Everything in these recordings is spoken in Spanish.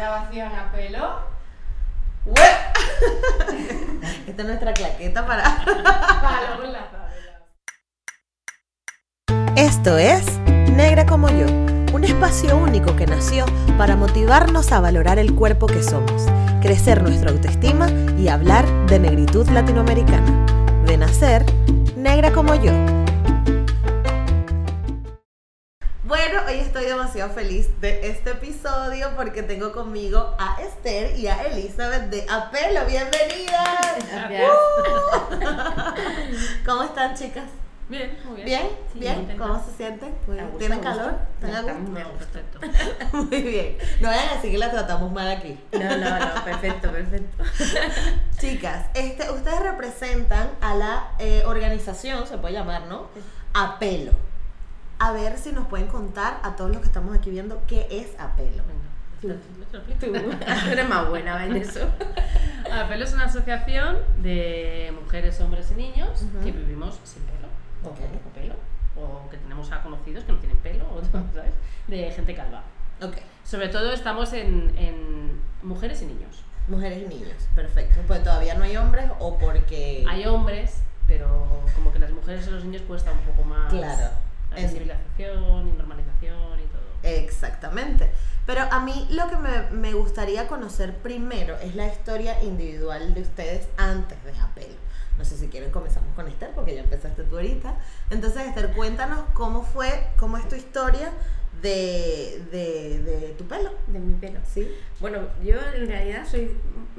Grabación a pelo. Esta es nuestra claqueta para. Para luego. Esto es Negra como yo, un espacio único que nació para motivarnos a valorar el cuerpo que somos, crecer nuestra autoestima y hablar de negritud latinoamericana. De nacer, negra como yo. Bueno, hoy estoy demasiado feliz de este episodio porque tengo conmigo a Esther y a Elizabeth de Apelo. ¡Bienvenidas! Gracias. ¿Cómo están, chicas? Bien, muy bien. ¿Bien? Sí, ¿Bien? ¿Cómo se sienten? ¿Tienen calor? ¿Están a gusto? Perfecto. Muy bien. No vayan a decir que la tratamos mal aquí. No, no, no, perfecto, perfecto. Chicas, este, ustedes representan a la eh, organización, se puede llamar, ¿no? Apelo. A ver si nos pueden contar a todos los que estamos aquí viendo qué es Apelo. Tú eres más buena en eso. Apelo es una asociación de mujeres, hombres y niños que vivimos sin pelo, o poco pelo, o que tenemos a conocidos que no tienen pelo, o ¿sabes? De gente calva. Ok. Sobre todo estamos en, en mujeres y niños. Mujeres y niños, perfecto. Pues todavía no hay hombres o porque... Hay hombres, pero como que las mujeres y los niños cuesta un poco más Claro. La En- visibilización y normalización y todo. Exactamente. Pero a mí lo que me, me gustaría conocer primero es la historia individual de ustedes antes de Apelo. No sé si quieren comenzamos con Esther, porque ya empezaste tú ahorita. Entonces, Esther, cuéntanos cómo fue, cómo es tu historia de, de, de tu pelo. De mi pelo. ¿Sí? Bueno, yo en realidad soy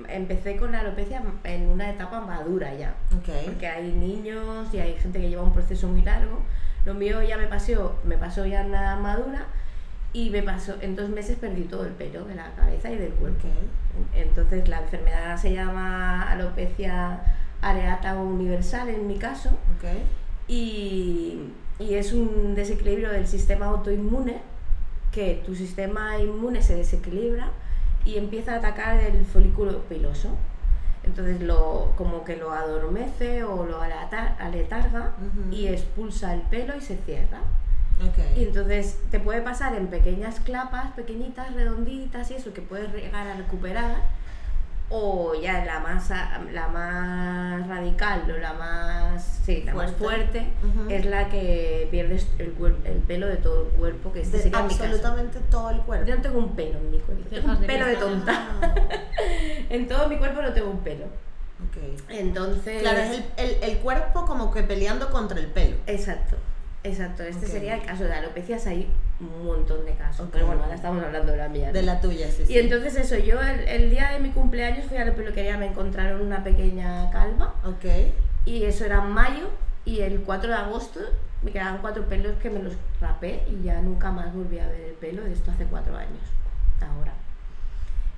empecé con la alopecia en una etapa madura ya. Ok. Porque hay niños y hay gente que lleva un proceso muy largo. Lo mío ya me pasó, me pasó ya la madura y me pasó, en dos meses perdí todo el pelo de la cabeza y del cuerpo. Entonces la enfermedad se llama alopecia areata universal en mi caso y, y es un desequilibrio del sistema autoinmune que tu sistema inmune se desequilibra y empieza a atacar el folículo piloso. Entonces lo, como que lo adormece o lo aletarga y expulsa el pelo y se cierra. Y entonces te puede pasar en pequeñas clapas, pequeñitas, redonditas y eso que puedes llegar a recuperar. O ya la más, la más radical o la más, sí, la más Fuerte. fuerte Ujú. es la que pierdes el, pelo de todo el cuerpo, que este De sería mi caso. absolutamente todo el cuerpo. Yo no tengo un pelo en mi cuerpo, tengo un de pelo de tonta. Ah, En todo mi cuerpo no tengo un pelo. ok. Entonces... Claro, es el, el, el cuerpo como que peleando contra el pelo. Exacto, exacto. Este sería el caso de alopecias, hay un montón de casos. Ok. Pero bueno, ahora estamos hablando de la mía. ¿no? De la tuya, sí. sí. Y entonces eso, yo el, el día de mi cumpleaños fui a la peluquería, me encontraron una pequeña calva Ok. y eso era en mayo y el 4 de agosto me quedaban cuatro pelos que me los rapé y ya nunca más volví a ver el pelo de esto hace cuatro años, ahora.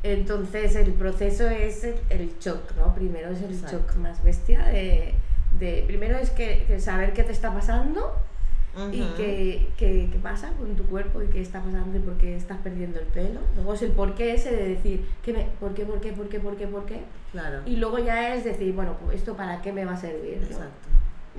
Entonces el proceso es el, el shock, ¿no? Primero es el Exacto. shock más bestia de, de- primero es que, que saber qué te está pasando y qué, qué, qué pasa con tu cuerpo y qué está pasando y por qué estás perdiendo el pelo. Luego es el por qué ese de decir, ¿qué me, ¿por qué, por qué, por qué, por qué, por qué? Claro. Y luego ya es decir, bueno, pues esto para qué me va a servir. ¿no? Exacto.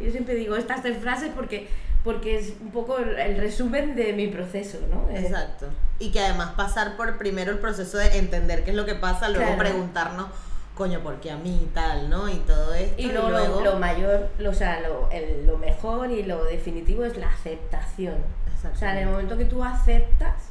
Yo siempre digo estas tres frases porque, porque es un poco el, el resumen de mi proceso, ¿no? Exacto. Y que además pasar por primero el proceso de entender qué es lo que pasa, luego Claro. preguntarnos, coño, ¿por qué a mí y tal, no? Y todo esto. Y luego, lo- lo, mayor, lo, o sea, lo, el- lo mejor y lo definitivo es la aceptación. O sea, en el momento que tú aceptas,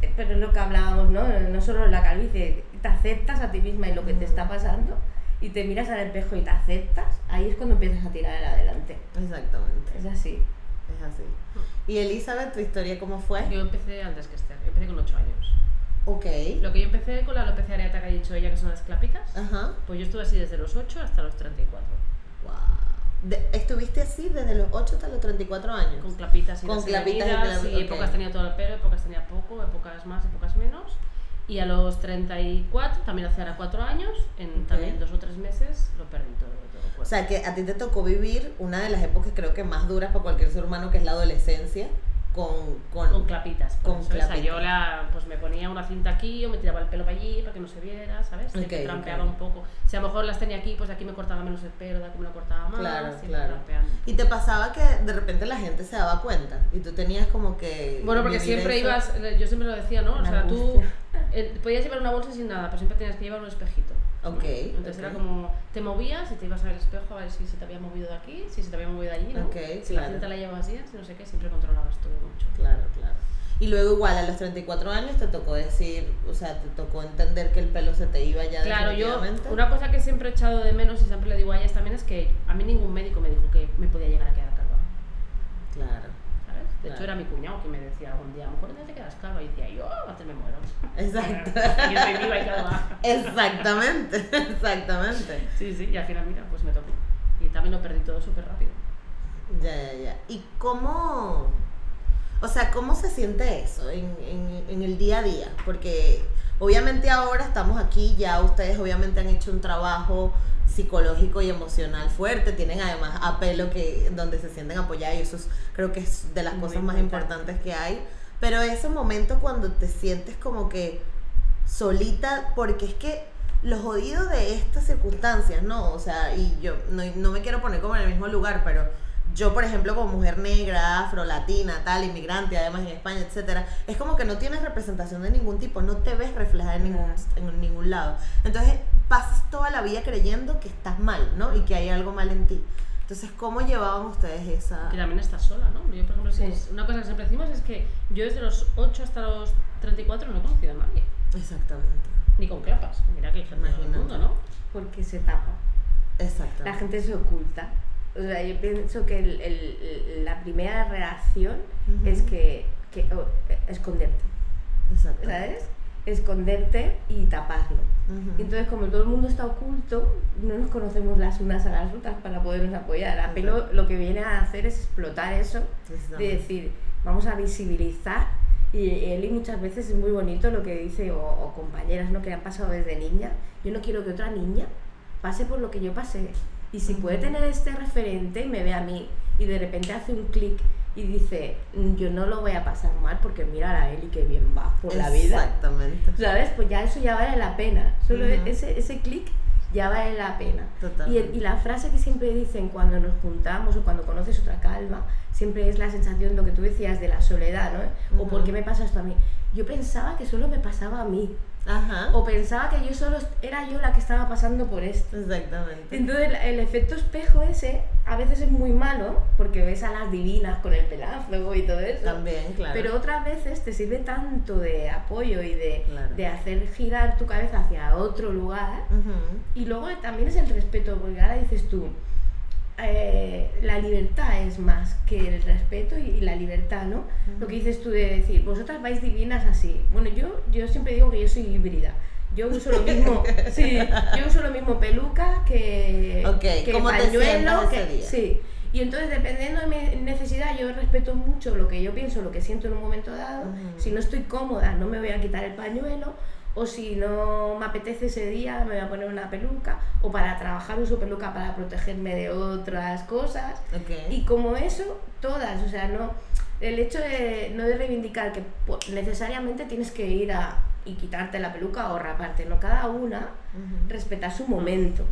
eh, pero es lo que hablábamos, ¿no? No solo la calvicie, te aceptas a ti misma y lo que te está pasando y te miras al espejo y te aceptas, ahí es cuando empiezas a tirar adelante. Exactamente. Es así. Es así. Y Elizabeth, ¿tu historia cómo fue? Yo empecé antes que Esther, yo empecé con 8 años. Ok. Lo que yo empecé con la alopecia areata que ha dicho ella, que son las clapicas, Ajá. pues yo estuve así desde los 8 hasta los 34. Wow. De- ¿Estuviste así desde los 8 hasta los 34 años? Con clapitas y Con clapitas y heridas, clap- y ok. épocas tenía todo el pelo, épocas tenía poco, épocas más, épocas menos. Y a los 34, también hace ahora 4 años, en Ok. también dos o tres meses, lo perdí todo, todo. O sea, que a ti te tocó vivir una de las épocas creo que más duras para cualquier ser humano, que es la adolescencia, con... con, con clapitas. por con eso, o sea, yo la, pues me ponía una cinta aquí o me tiraba el pelo para allí para que no se viera, ¿sabes? Siempre Ok, trampeaba un poco. Si a lo mejor las tenía aquí, pues aquí me cortaba menos el pelo, de aquí me lo cortaba más. Claro, siempre claro. trampeando. Y te pasaba que de repente la gente se daba cuenta y tú tenías como que... Bueno, porque siempre eso. ibas, yo siempre lo decía, ¿no? O sea, tú eh, podías llevar una bolsa sin nada, pero siempre tenías que llevar un espejito. Ok, Entonces ok. era como, te movías y te ibas a ver el espejo a ver si se te había movido de aquí, si se te había movido de allí, ¿no? Ok, si la claro. cinta la llevabas bien, si no sé qué, siempre controlabas todo mucho. Claro, claro. Y luego igual a los 34 años te tocó decir, o sea, te tocó entender que el pelo se te iba ya Claro, yo, una cosa que siempre he echado de menos y siempre le digo a ellas también es que a mí ningún médico me dijo que me podía llegar a quedar calva. Claro. De hecho, era mi cuñado que me decía algún día, a lo mejor ya te quedas calva. Y decía, yo, antes me muero. Exacto. yo soy viva y calva. Exactamente, exactamente. Sí, sí, y al final, mira, pues me tocó. Y también lo perdí todo súper rápido. Ya, ya, ya. ¿Y cómo, o sea, cómo se siente eso en, en, en el día a día? Porque obviamente ahora estamos aquí, ya ustedes obviamente han hecho un trabajo psicológico y emocional fuerte, tienen además apelo que donde se sienten apoyados y eso es- creo que es de las Muy cosas más importante. importantes que hay. Pero ese momento cuando te sientes como que solita, porque es que los jodidos de estas circunstancias, ¿no? O sea, y yo no, no me quiero poner como en el mismo lugar, pero yo, por ejemplo, como mujer negra, afro, latina, tal, inmigrante, además en España, etcétera, es como que no tienes representación de ningún tipo, no te ves reflejada en ningún, en ningún lado. Entonces, pasas toda la vida creyendo que estás mal, ¿no? Y que hay algo mal en ti. Entonces, ¿cómo llevaban ustedes esa...? Que también estás sola, ¿no? Yo, por ejemplo, Sí. una cosa que siempre decimos es que yo desde los 8 hasta los 34 no he conocido a nadie. Exactamente. Ni con clapas. Mira que hay gente en el mundo, ¿no? Porque se tapa. Exactamente. La gente se oculta. O sea, yo pienso que el- el- la primera reacción Ujú. es que, que o- esconderte, Exacto. ¿sabes? Esconderte y taparlo. Ujú. Y Entonces, como todo el mundo está oculto, no nos conocemos las unas a las otras para podernos apoyar. A pelo lo que viene a hacer es explotar eso, de decir, vamos a visibilizar. Y Eli muchas veces es muy bonito lo que dice, o, o compañeras ¿no? que han pasado desde niña. Yo no quiero que otra niña pase por lo que yo pasé. Y si puede tener este referente y me ve a mí y de repente hace un clic y dice, "Mm, yo no lo voy a pasar mal porque mira a Eli que bien va por la vida. Exactamente. ¿Sabes? Pues ya eso ya vale la pena. Solo ese, ese clic ya vale la pena. Y, y la frase que siempre dicen cuando nos juntamos o cuando conoces otra calma, siempre es la sensación, lo que tú decías, de la soledad, ¿no? O. ¿por qué me pasa esto a mí? Yo pensaba que solo me pasaba a mí. Ajá. O pensaba que yo solo era yo la que estaba pasando por esto. Exactamente. Entonces el, el efecto espejo ese a veces es muy malo porque ves a las divinas con el pelazo y todo eso. También, claro. Pero otras veces te sirve tanto de apoyo y de, Claro. de hacer girar tu cabeza hacia otro lugar. Y luego también es el respeto, porque ahora dices tú, eh, la libertad es más que el respeto y, y la libertad, ¿no? Lo que dices tú de decir, vosotras vais divinas así. Bueno, yo, yo siempre digo que yo soy híbrida. Yo uso lo mismo, sí, yo uso lo mismo peluca que, Ok, que ¿cómo te sientas que, ese día? sí. Y entonces dependiendo de mi necesidad, yo respeto mucho lo que yo pienso, lo que siento en un momento dado. Si no estoy cómoda, no me voy a quitar el pañuelo. O si no me apetece ese día, me voy a poner una peluca. O para trabajar uso peluca para protegerme de otras cosas. Ok. Y como eso, todas, o sea, no el hecho de no de reivindicar que po- necesariamente tienes que ir a y quitarte la peluca o raparte, no cada una respeta su momento,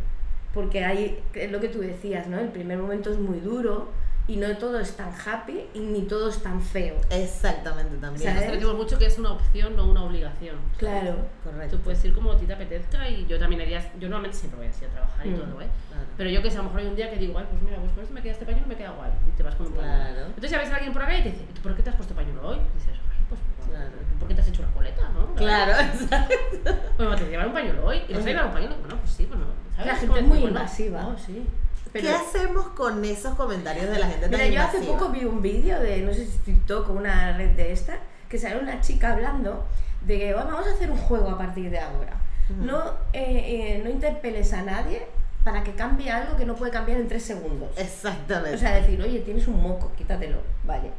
porque hay es lo que tú decías, ¿no? El primer momento es muy duro y no todo es tan happy y ni todo es tan feo. Exactamente también. ¿Sabes? Nosotros decimos mucho que es una opción, no una obligación. Claro. Correcto. Tú puedes ir como a ti te apetezca y yo también hay días, yo normalmente siempre voy así a trabajar y Mm. todo, ¿eh? Claro. Pero yo que sé, a lo mejor hay un día que digo, ay, pues mira, pues con esto me queda este pañuelo, me queda guay. Y te vas con un pañuelo. Claro. Entonces ya ves a alguien por acá y te dice, ¿y tú por qué te has puesto pañuelo hoy? Y dices, ay, pues bueno, Claro. ¿tú por qué te has hecho una coleta, no? Claro, exacto. Pues me te llevar un pañuelo hoy. ¿Y vas a llevar un pañuelo? Bueno, pues sí, pues no. ¿sabes? La gente es muy bueno, invasiva. Oh, sí. Pero, ¿Qué hacemos con esos comentarios de la gente tan Mira, yo hace invasiva? poco vi un vídeo de, no sé si TikTok o una red de esta, que sale una chica hablando de que "Bueno, vamos a hacer un juego a partir de ahora. No, eh, eh, no interpeles a nadie para que cambie algo que no puede cambiar en tres segundos. Exactamente. O sea, decir, oye, tienes un moco, quítatelo, vale.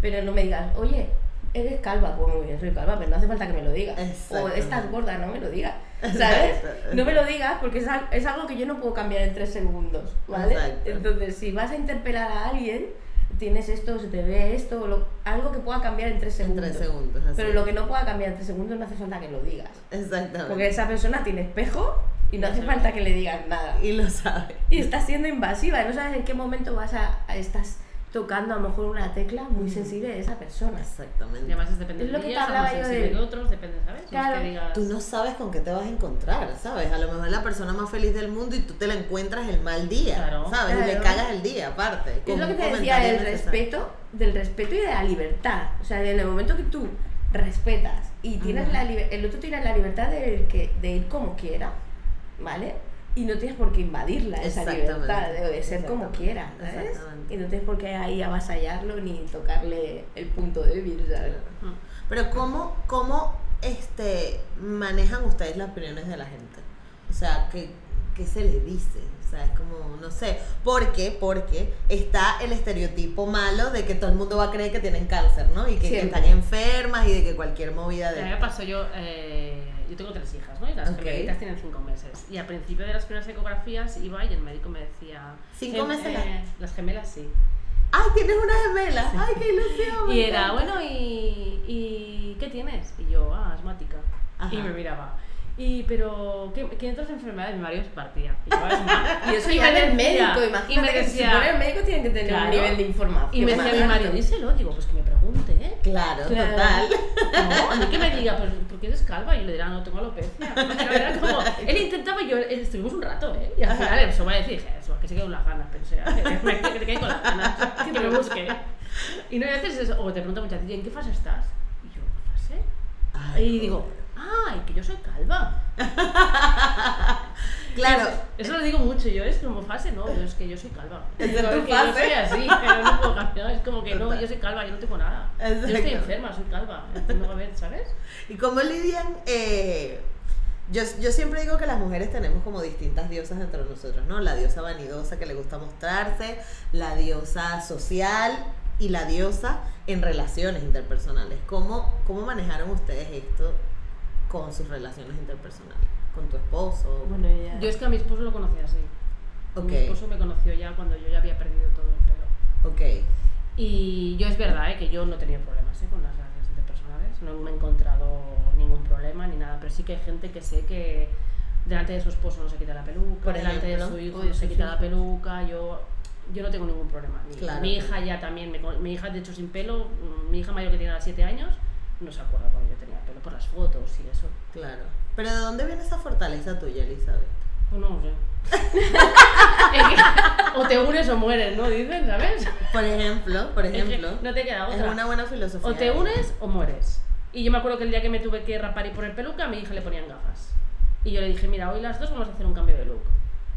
Pero no me digas, oye, eres calva, pues muy bien, soy calva, pero no hace falta que me lo digas. O estás gorda, no me lo digas. ¿Sabes? Exacto. No me lo digas porque es, es algo que yo no puedo cambiar en tres segundos, ¿vale? Exacto. Entonces, si vas a interpelar a alguien, tienes esto, se te ve esto, lo- algo que pueda cambiar en tres en segundos. tres segundos. Así. Pero lo que no pueda cambiar en tres segundos no hace falta que lo digas. Exactamente. Porque esa persona tiene espejo y no hace falta que le digas nada Y lo sabe. y estás siendo invasiva, no sabes en qué momento vas a, a- estás tocando a lo mejor una tecla muy sensible de esa persona. Y Exactamente. además es depende Es lo que día, te hablaba yo de- de otros, depende, ¿sabes? Es Claro. que digas... Tú no sabes con qué te vas a encontrar, ¿sabes? A lo mejor es la persona más feliz del mundo y tú te la encuentras el mal día, Claro. ¿sabes? Y le Claro. cagas el día, aparte. Es lo que te decía del respeto, del respeto y de la libertad. O sea, en el momento que tú respetas y tienes Ujú. la el otro tiene la libertad de, que, de ir como quiera, ¿vale? Y no tienes por qué invadirla esa libertad de, de ser como Exactamente. quiera, ¿sabes? Y no tienes por qué ahí avasallarlo ni tocarle el punto débil, ¿sabes? Pero ¿cómo, cómo este, manejan ustedes las opiniones de la gente? O sea, ¿qué, qué se les dice? O sea, es como, no sé, ¿por qué? Porque está el estereotipo malo de que todo el mundo va a creer que tienen cáncer, ¿no? Y que, que están enfermas y de que cualquier movida A mí de... me pasó yo, eh, yo tengo tres hijas, ¿no? Y las Ok. gemelitas tienen cinco meses. Y al principio de las primeras ecografías iba y el médico me decía... ¿Cinco "Gem- meses eh, las gemelas sí. ¡Ay, tienes una gemela! ¡Ay, qué ilusión! Y era, encanta! bueno, ¿y, ¿y qué tienes? Y yo, ah, asmática. Ajá. Y me miraba. Y, pero, ¿qué, qué otras enfermedades? Mi marido se partía. Y. Y eso Y ya me en el decía- médico, y imagínate me que se decía- el médico tiene que tener Claro. un nivel de información. Y me decía mi marido, díselo. Digo, pues que me pregunte, ¿eh? Claro, Claro. total. No, a mí que me diga, pues, ¿por qué eres calva? Y le dirá, no, tengo alopecia. Pero era como, él intentaba y yo, él- estuvimos un rato, ¿eh? Y al final eso va a decir, eso, que se quede con las ganas, pensé, que me, te quede con las ganas, que me busque. Y no haces eso, o te pregunta muchas veces, ¿y en qué fase estás? Y yo, ¿qué fase? Y digo, ay, que yo soy calva. Claro. Eso, eso lo digo mucho yo, es como fase, no, yo es que yo soy calva. Es Digo, tu yo fase. soy así, pero no puedo cambiar, es como que no, yo soy calva, yo no tengo nada. Yo estoy enferma, soy calva, no a ver, ¿sabes? ¿Y cómo lidian? eh, yo, yo siempre digo que las mujeres tenemos como distintas diosas entre nosotros, ¿no? La diosa vanidosa que le gusta mostrarse, la diosa social y la diosa en relaciones interpersonales. ¿Cómo, cómo manejaron ustedes esto con sus relaciones interpersonales? ¿Con tu esposo? Bueno, ya. Yo es que a mi esposo lo conocí así. Ok. Mi esposo me conoció ya cuando yo ya había perdido todo el pelo. Ok. Y yo es verdad ¿eh? que yo no he tenido problemas ¿eh? con las relaciones interpersonales, no me he encontrado ningún problema ni nada, pero sí que hay gente que sé que delante de su esposo no se quita la peluca, Por delante de ejemplo. su hijo Con se quita la peluca, yo, yo no tengo ningún problema. Mi, Claro. mi hija ya también, con- mi hija de hecho sin pelo, mm, mi hija mayor que tiene 7 años, no se acuerda pelo, por las fotos y eso. Claro. Pero ¿de dónde viene esa fortaleza tuya, Elizabeth? Pues no sé. Es que o te unes o mueres, ¿no? Dicen, ¿sabes? Por ejemplo, por Es que ejemplo, no te queda es otra. una buena filosofía. O te unes o mueres. Y yo me acuerdo que el día que me tuve que rapar y poner peluca, a mi hija le ponían gafas. Y yo le dije, mira, hoy las dos vamos a hacer un cambio de look.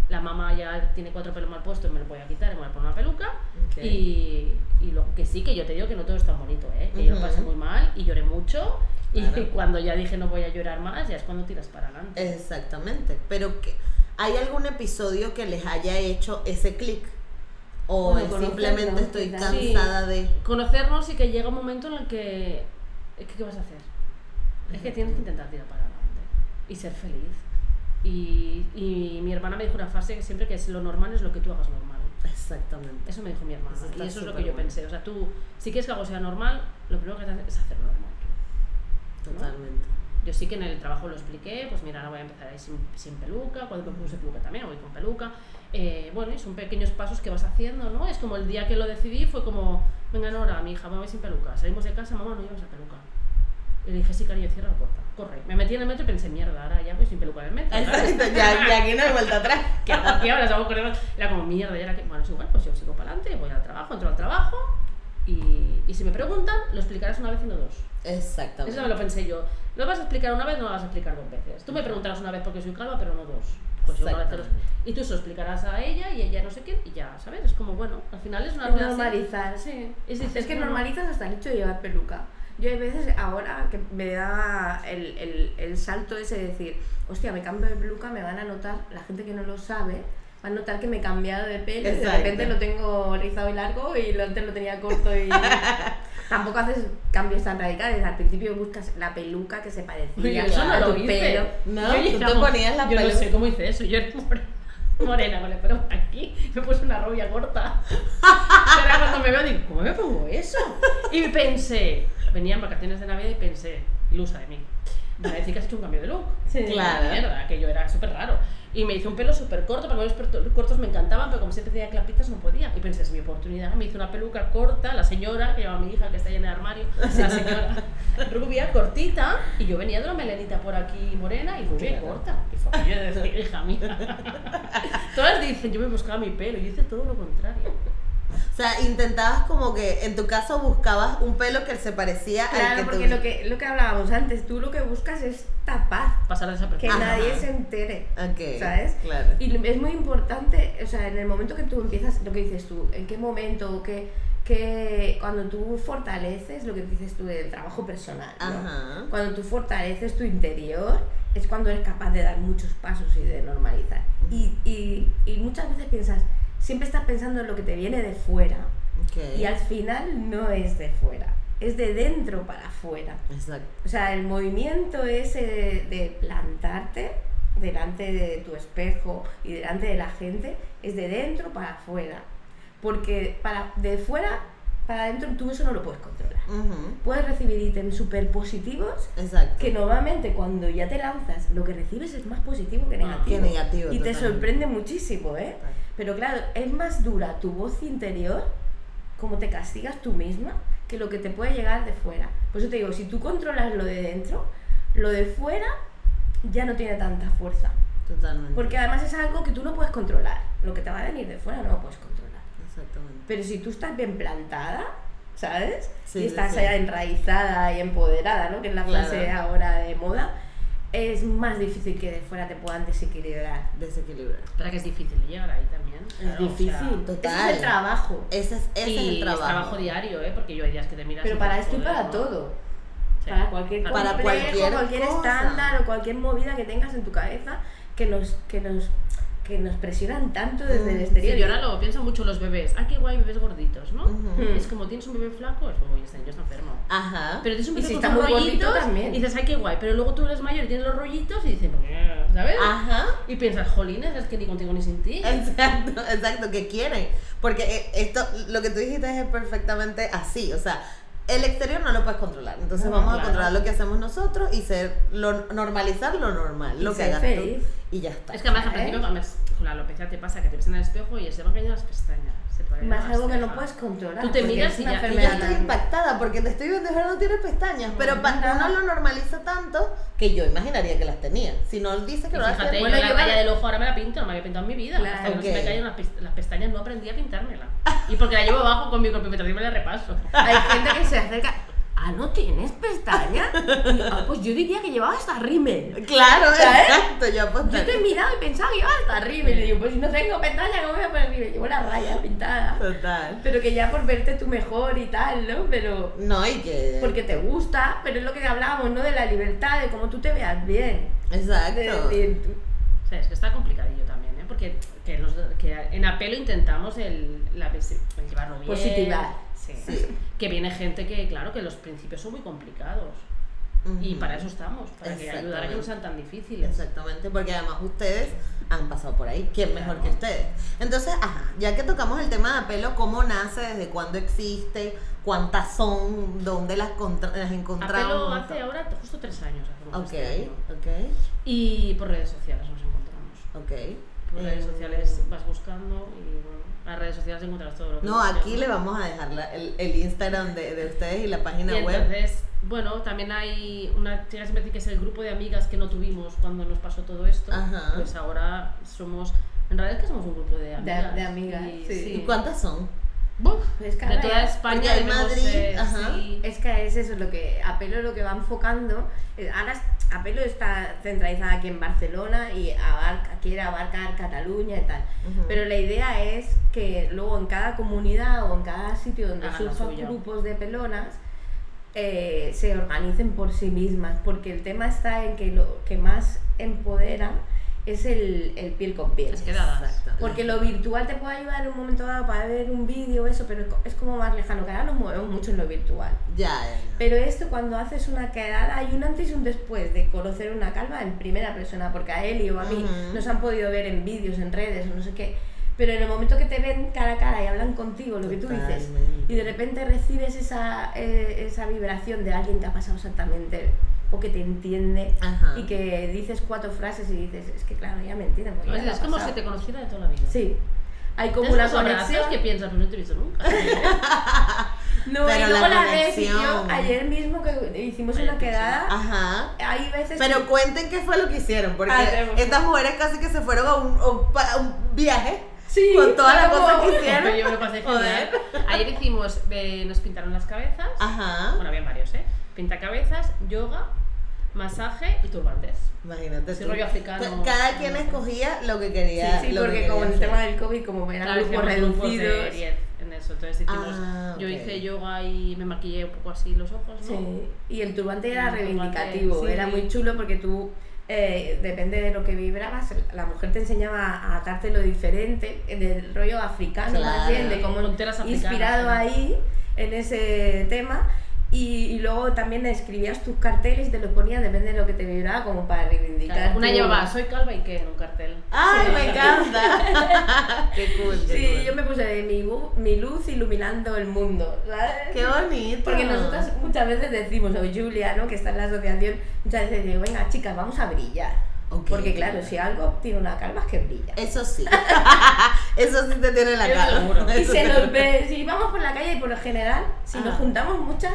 La mamá ya tiene cuatro pelos mal puestos, me lo voy a quitar y me voy a poner una peluca. Y, y lo que sí, que yo te digo que no todo es tan bonito, ¿eh? Que yo lo pasé muy mal y lloré mucho. Y cuando ya dije no voy a llorar más, ya es cuando tiras para adelante. Exactamente. Pero que, ¿hay algún episodio que les haya hecho ese clic? ¿O Bueno, es conocernos, simplemente estoy cansada de... Conocernos y que llega un momento en el que... es que, ¿Qué vas a hacer? Es que tienes que intentar tirar para adelante y ser feliz. Y, y mi hermana me dijo una frase que siempre que es lo normal es lo que tú hagas normal. Exactamente. Eso me dijo mi hermana. Eso y eso es lo que yo bueno. pensé. O sea, tú, si quieres que algo sea normal, lo primero que haces es hacerlo normal. ¿no? Totalmente. Yo sí que en el trabajo lo expliqué, pues mira, ahora voy a empezar ahí sin, sin peluca, cuando me puse peluca también, voy con peluca. Eh, bueno, y son pequeños pasos que vas haciendo, ¿no? Es como el día que lo decidí fue como, venga Nora, mi hija, me voy sin peluca. Salimos de casa, mamá, no llevas la peluca. Y le dije, sí, cariño, cierra la puerta, corre. Me metí en el metro y pensé, mierda, ahora ya voy sin peluca en el metro. Exacto, ya, ya aquí no hay vuelta atrás. ¿Qué ahora? Salgo con el- Era como mierda, y ahora que. Bueno, es igual, pues yo sigo para adelante, voy al trabajo, entro al trabajo. Y, y si me preguntan, lo explicarás una vez y no dos. Exactamente. Eso me lo pensé yo. Lo vas a explicar una vez, no lo vas a explicar dos veces. Tú me preguntarás una vez porque soy calva, pero no dos. Pues yo una vez te lo- Exactamente. Y tú se lo explicarás a ella y ella no sé qué, y ya, ¿sabes? Es como, bueno, al final es una Es normalizar. Sí. Es, dices, Es que normalizas hasta el hecho de llevar peluca. Yo hay veces ahora que me da el, el, el salto ese de decir, hostia, me cambio de peluca, me van a notar, la gente que no lo sabe, va a notar que me he cambiado de pelo, y de repente lo tengo rizado y largo y lo antes lo tenía corto y... Tampoco haces cambios tan radicales, al principio buscas la peluca que se parecía Uy, eso no a lo hice. pelo. No, Yo tú te ponías la Yo no peluca. sé cómo hice eso. Yo era morena con el pelo aquí. Me puse una rubia corta. Pero cuando me veo digo, ¿cómo me pongo eso? Y pensé, venía en vacaciones de Navidad y pensé, ilusa de mí. van a decir que has hecho un cambio de look. Sí. Claro. Mierda, que yo era súper raro. Y me hice un pelo súper corto, porque los pelos cortos me encantaban, pero como siempre tenía clapitas no podía. Y pensé, es mi oportunidad. Me hice una peluca corta, la señora, que lleva a mi hija, que está llena de armario, la señora rubia, cortita, y yo venía de una melenita por aquí morena y rubia Claro. corta. Y fue aquello de decir, hija mía. Todas dicen, yo me buscaba mi pelo, y hice todo lo contrario. O sea, intentabas como que, en tu caso, buscabas un pelo que se parecía al Claro, que porque tú... lo que, lo que hablábamos antes, tú lo que buscas es tapar, Pasar que desapercibido. Ajá. nadie se entere. Ok, ¿Sabes? Claro. Y es muy importante, o sea, en el momento que tú empiezas, lo que dices tú, en qué momento, qué, qué- cuando tú fortaleces lo que dices tú del trabajo personal, ¿no? Ajá. cuando tú fortaleces tu interior, es cuando eres capaz de dar muchos pasos y de normalizar. y, y, y muchas veces piensas, siempre estás pensando en lo que te viene de fuera, y al final no es de fuera, es de dentro para afuera. Exacto. O sea, el movimiento ese de, de plantarte delante de tu espejo y delante de la gente es de dentro para afuera. Porque para, de fuera para adentro tú eso no lo puedes controlar. Puedes recibir ítems súper positivos Exacto. que normalmente cuando ya te lanzas lo que recibes es más positivo que Ah, negativo. que negativo, Y te sorprende muchísimo, ¿eh? Pero claro, es más dura tu voz interior, como te castigas tú misma, que lo que te puede llegar de fuera. Por eso te digo, si tú controlas lo de dentro, lo de fuera ya no tiene tanta fuerza. Totalmente. Porque además es algo que tú no puedes controlar. Lo que te va a venir de fuera no lo puedes controlar. Exactamente. Pero si tú estás bien plantada, ¿sabes? Sí, y estás sí. allá enraizada y empoderada, ¿no? Que es la Claro. frase ahora de moda, es más difícil que de fuera te puedan desequilibrar. Desequilibrar. Espera que es difícil llegar ahí también. Es Claro, o sea, difícil. total. Ese es el trabajo. Ese es, ese y es el trabajo. es trabajo diario, ¿eh? Porque yo hay días que te miras. Pero para esto y "Joder, para ¿no?". todo. Sí. Para cualquier Para complejo, cualquier cualquier, estándar o cualquier movida que tengas en tu cabeza que nos, que nos, que nos presionan tanto desde Mm, el exterior. Sí, yo ahora lo pienso mucho los bebés. Ah, qué guay, bebés gorditos, ¿no? Ujú. Es como tienes un bebé flaco, es como, oye, este niño está enfermo. Ajá. Pero tienes un Y bebé si con rollitos también. y dices, ay, qué guay. Pero luego tú eres mayor y tienes los rollitos y dices, ¿sabes? Ajá. Y piensas, jolines, es que ni contigo ni sin ti. Exacto, exacto, que quieren. Porque eh, esto, lo que tú dijiste es perfectamente así. O sea, el exterior no lo puedes controlar. Entonces No, vamos a claro. controlar lo que hacemos nosotros y ser lo, normalizar lo normal, Y lo que hagas feliz. tú. Y ya está. Es que además al ¿Eh? principio con la alopecia te pasa que te ves en el espejo y se van cayendo las pestañas. Se Más algo las que no puedes controlar. Tú te miras y ya- y ya estoy impactada porque te estoy viendo que no tiene pestañas, pero pa- Ajá. uno lo normaliza tanto que yo imaginaría que las tenía. Si no dice que Y lo hace, fíjate, Bueno, yo la raya del ojo ahora me la pinto, no me había pintado en mi vida. Claro. Hasta que no se me caían las, pest- las pestañas no aprendí a pintármela. Y porque la llevo abajo con mi y me la repaso. Hay gente que se acerca. Ah, ¿no tienes pestañas? Y, ah, pues yo diría que llevaba hasta rímel. Claro, ¿Sabes? exacto, yo aposté. Yo te he mirado y pensaba que llevaba hasta rímel. Y digo, pues si no tengo pestañas, ¿cómo voy a poner rímel? Llevo la raya pintada. Total. Pero que ya por verte tú mejor y tal, ¿no? Pero No, y que. porque te gusta, pero es lo que hablábamos, ¿no? De la libertad, de cómo tú te veas bien. Exacto. De- de- O sea, es que está complicadillo también, ¿eh? Porque que nos- que en apelo intentamos el, la, el llevarlo bien. Positivar. Sí. Sí. Que viene gente que, claro, que los principios son muy complicados. Y para eso estamos, para que ayudar a que no sean tan difíciles. Exactamente, porque además ustedes han pasado por ahí. ¿Quién mejor Claro. que ustedes? Entonces, ajá, ya que tocamos el tema de apelo, ¿cómo nace? ¿Desde cuándo existe? ¿Cuántas son? ¿Dónde las, contra- las encontramos? Apelo hace ahora justo tres años. Ok, este ok, Y por redes sociales nos encontramos. ok. Por redes Eh, sociales vas buscando y bueno, las redes sociales encontrarás todo lo que No, aquí le vamos a dejar la- el, el Instagram de, de ustedes y la página Y web. entonces, bueno, también hay una chica siempre dice que es el grupo de amigas que no tuvimos cuando nos pasó todo esto. Ajá. Pues ahora somos, en realidad es que somos un grupo de amigas. de amigas, sí. ¿Y cuántas son? Buf, Pues, de toda España. debemos Madrid, ser, ajá. sí. Es que es eso, lo que Apelo lo que va enfocando. eh, Ahora es- Apelo está centralizada aquí en Barcelona y abarca, quiere abarcar Cataluña y tal. Pero la idea es que luego en cada comunidad o en cada sitio donde Hagan surjan grupos de pelonas eh, se organicen por sí mismas. Porque el tema está en que lo que más empodera es el, el piel con piel. Porque lo virtual te puede ayudar en un momento dado para ver un vídeo, eso, pero es co- es como más lejano, que ahora nos movemos mucho en lo virtual. Ya, ya, ya. Pero esto cuando haces una quedada hay un antes y un después de conocer una calva en primera persona, porque a Eli o a mí nos han podido ver en vídeos, en redes o no sé qué, pero en el momento que te ven cara a cara y hablan contigo, lo que tú dices, y de repente recibes esa, eh, esa vibración de alguien que ha pasado exactamente o que te entiende Ajá. y que dices cuatro frases y dices, es que claro, ya me entiende. porque ya Es, como si pasado". te conociera de toda la vida. Sí. Hay como una conexión. que piensas, pues no te he visto nunca. No, Pero y luego la la, yo ayer mismo que hicimos Vaya una que sí. quedada, Ajá. hay veces Pero que- cuenten qué fue lo que hicieron, porque Ah, estas mujeres casi que se fueron a un, a un pa- a un viaje Sí, con todas las como- cosas que hicieron. yo me lo pasé Joder. Ayer hicimos, eh, nos pintaron las cabezas. Ajá. Bueno, habían varios, ¿eh? Pintacabezas, yoga, masaje y turbantes. Imagínate. Sí, rollo africano. Ca- Cada quien escogía lo que quería. Sí, sí, lo que porque quería como el tema del COVID, como eran Claro, grupos reducidos. 10 en eso. Entonces hicimos, Ah, yo ok. hice yoga y me maquillé un poco así los ojos, ¿no? Sí, y el turbante era El turbante, reivindicativo, sí. era muy chulo porque tú, eh, depende de lo que vibrabas, la mujer te enseñaba a atarte lo diferente, del rollo africano más Claro. bien, de cómo inspirado ahí en ese tema. Y, y luego también escribías tus carteles y te los ponías, depende de lo que te vibraba, como para reivindicar. Claro, Una tu- llevaba, soy calva y qué, en un cartel. ¡Ay, Sí. me encanta! ¡Qué cool! qué Sí, cool. yo me puse de mi, mi luz iluminando el mundo, ¿sabes? ¡Qué bonito! Porque nosotras muchas veces decimos, o Julia, ¿no? que está en la asociación, muchas veces digo, venga chicas, vamos a brillar. Ok, Porque claro, si algo tiene una calva es que brilla. Eso sí. Eso sí te tiene en la seguro. Y se nos ve, si vamos por la calle y por lo general, si nos Ah. juntamos muchas,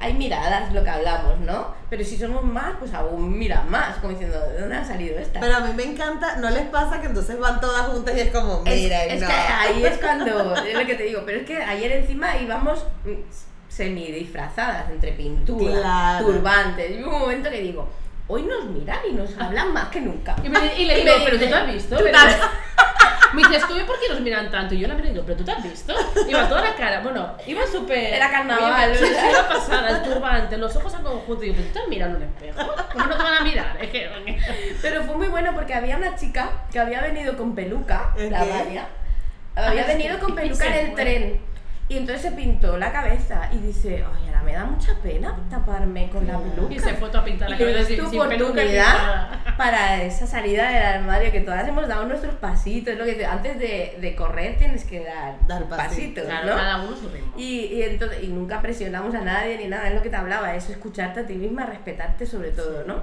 hay miradas, lo que hablamos, ¿no? Pero si somos más, pues aún miran más, como diciendo, ¿de dónde han salido estas? Pero a mí me encanta, ¿no les pasa que entonces van todas juntas y es como, Es- mira, es, no. que ahí es cuando, es lo que te digo, pero es que ayer encima íbamos semi disfrazadas entre pintura, Claro. turbantes, y hubo un momento que digo, hoy nos miran y nos hablan más que nunca. Y, me- y le Y digo, me pero tú te has visto. "Tú Me te has- dice- Me dice, es que hoy, ¿por qué nos miran tanto? Y yo la miro y digo, pero tú te has visto. Iba toda la cara, bueno, iba súper. Era carnaval, Sí, iba pasada, el turbante, los ojos al conjunto. Y digo, pero tú te has mirado en un espejo. ¿Cómo no te van a mirar? Es que. Pero fue muy bueno porque había una chica que había venido con peluca, ¿El la qué? María, había Ah, venido con peluca en el fue. tren. Y entonces se pintó la cabeza y dice, ay, ahora me da mucha pena taparme con la peluca. Y se fue a pintar la Y cabeza es sin, tu sin peluca y oportunidad para esa salida del armario que todas hemos dado nuestros pasitos, lo que te- antes de, de correr tienes que dar, Dar pasitos, pasitos, Claro, ¿no? cada uno su ritmo. Y, y, entonces, y nunca presionamos a nadie ni nada, es lo que te hablaba, es escucharte a ti misma, respetarte sobre todo, ¿no?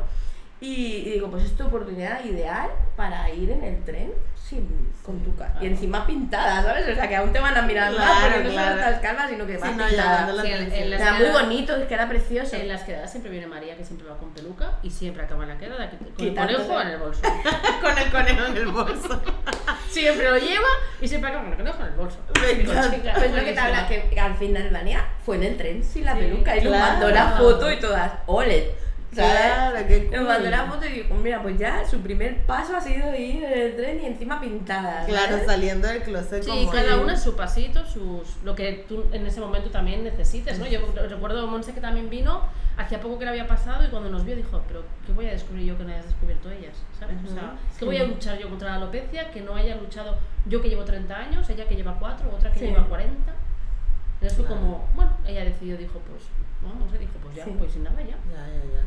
Y, y digo, pues es tu oportunidad ideal para ir en el tren sin, con tu cara. Y encima pintada, ¿sabes? O sea, que aún te van a mirar más Claro, porque no claro. solo estás calva, sino que Sí, vas no, pintada. la Sí, en- en muy bonito, es que era precioso. En las quedadas siempre viene María, que siempre va con peluca y siempre acaba en la quedada con el conejo en el bolso. Con el conejo en el bolso. Siempre lo lleva y siempre acaba con el conejo en el bolso. Chica, Pues lo que te habla, que al final Vania fue en el tren sin la Sí, peluca y nos claro. mandó la foto y todas, ole. ¿Sabes? Claro, qué cool. Nos mandó la foto y dijo, mira, pues ya su primer paso ha sido ir en el tren y encima pintada. Claro, ¿sabes? saliendo del closet Sí, como cada una su pasito, sus, lo que tú en ese momento también necesites, ¿no? Yo recuerdo a Monse que también vino, hacía poco que le había pasado y cuando nos vio dijo, pero ¿qué voy a descubrir yo que no hayas descubierto ellas? ¿Sabes? O sea, ¿qué voy a luchar yo contra la alopecia que no haya luchado yo que llevo 30 años, ella que lleva 4, otra que Sí. lleva 40? Entonces fue Claro. como, bueno, ella decidió, dijo, pues, no, no sé, dijo, pues ya, Sí. pues sin nada ya. Ya, ya, ya.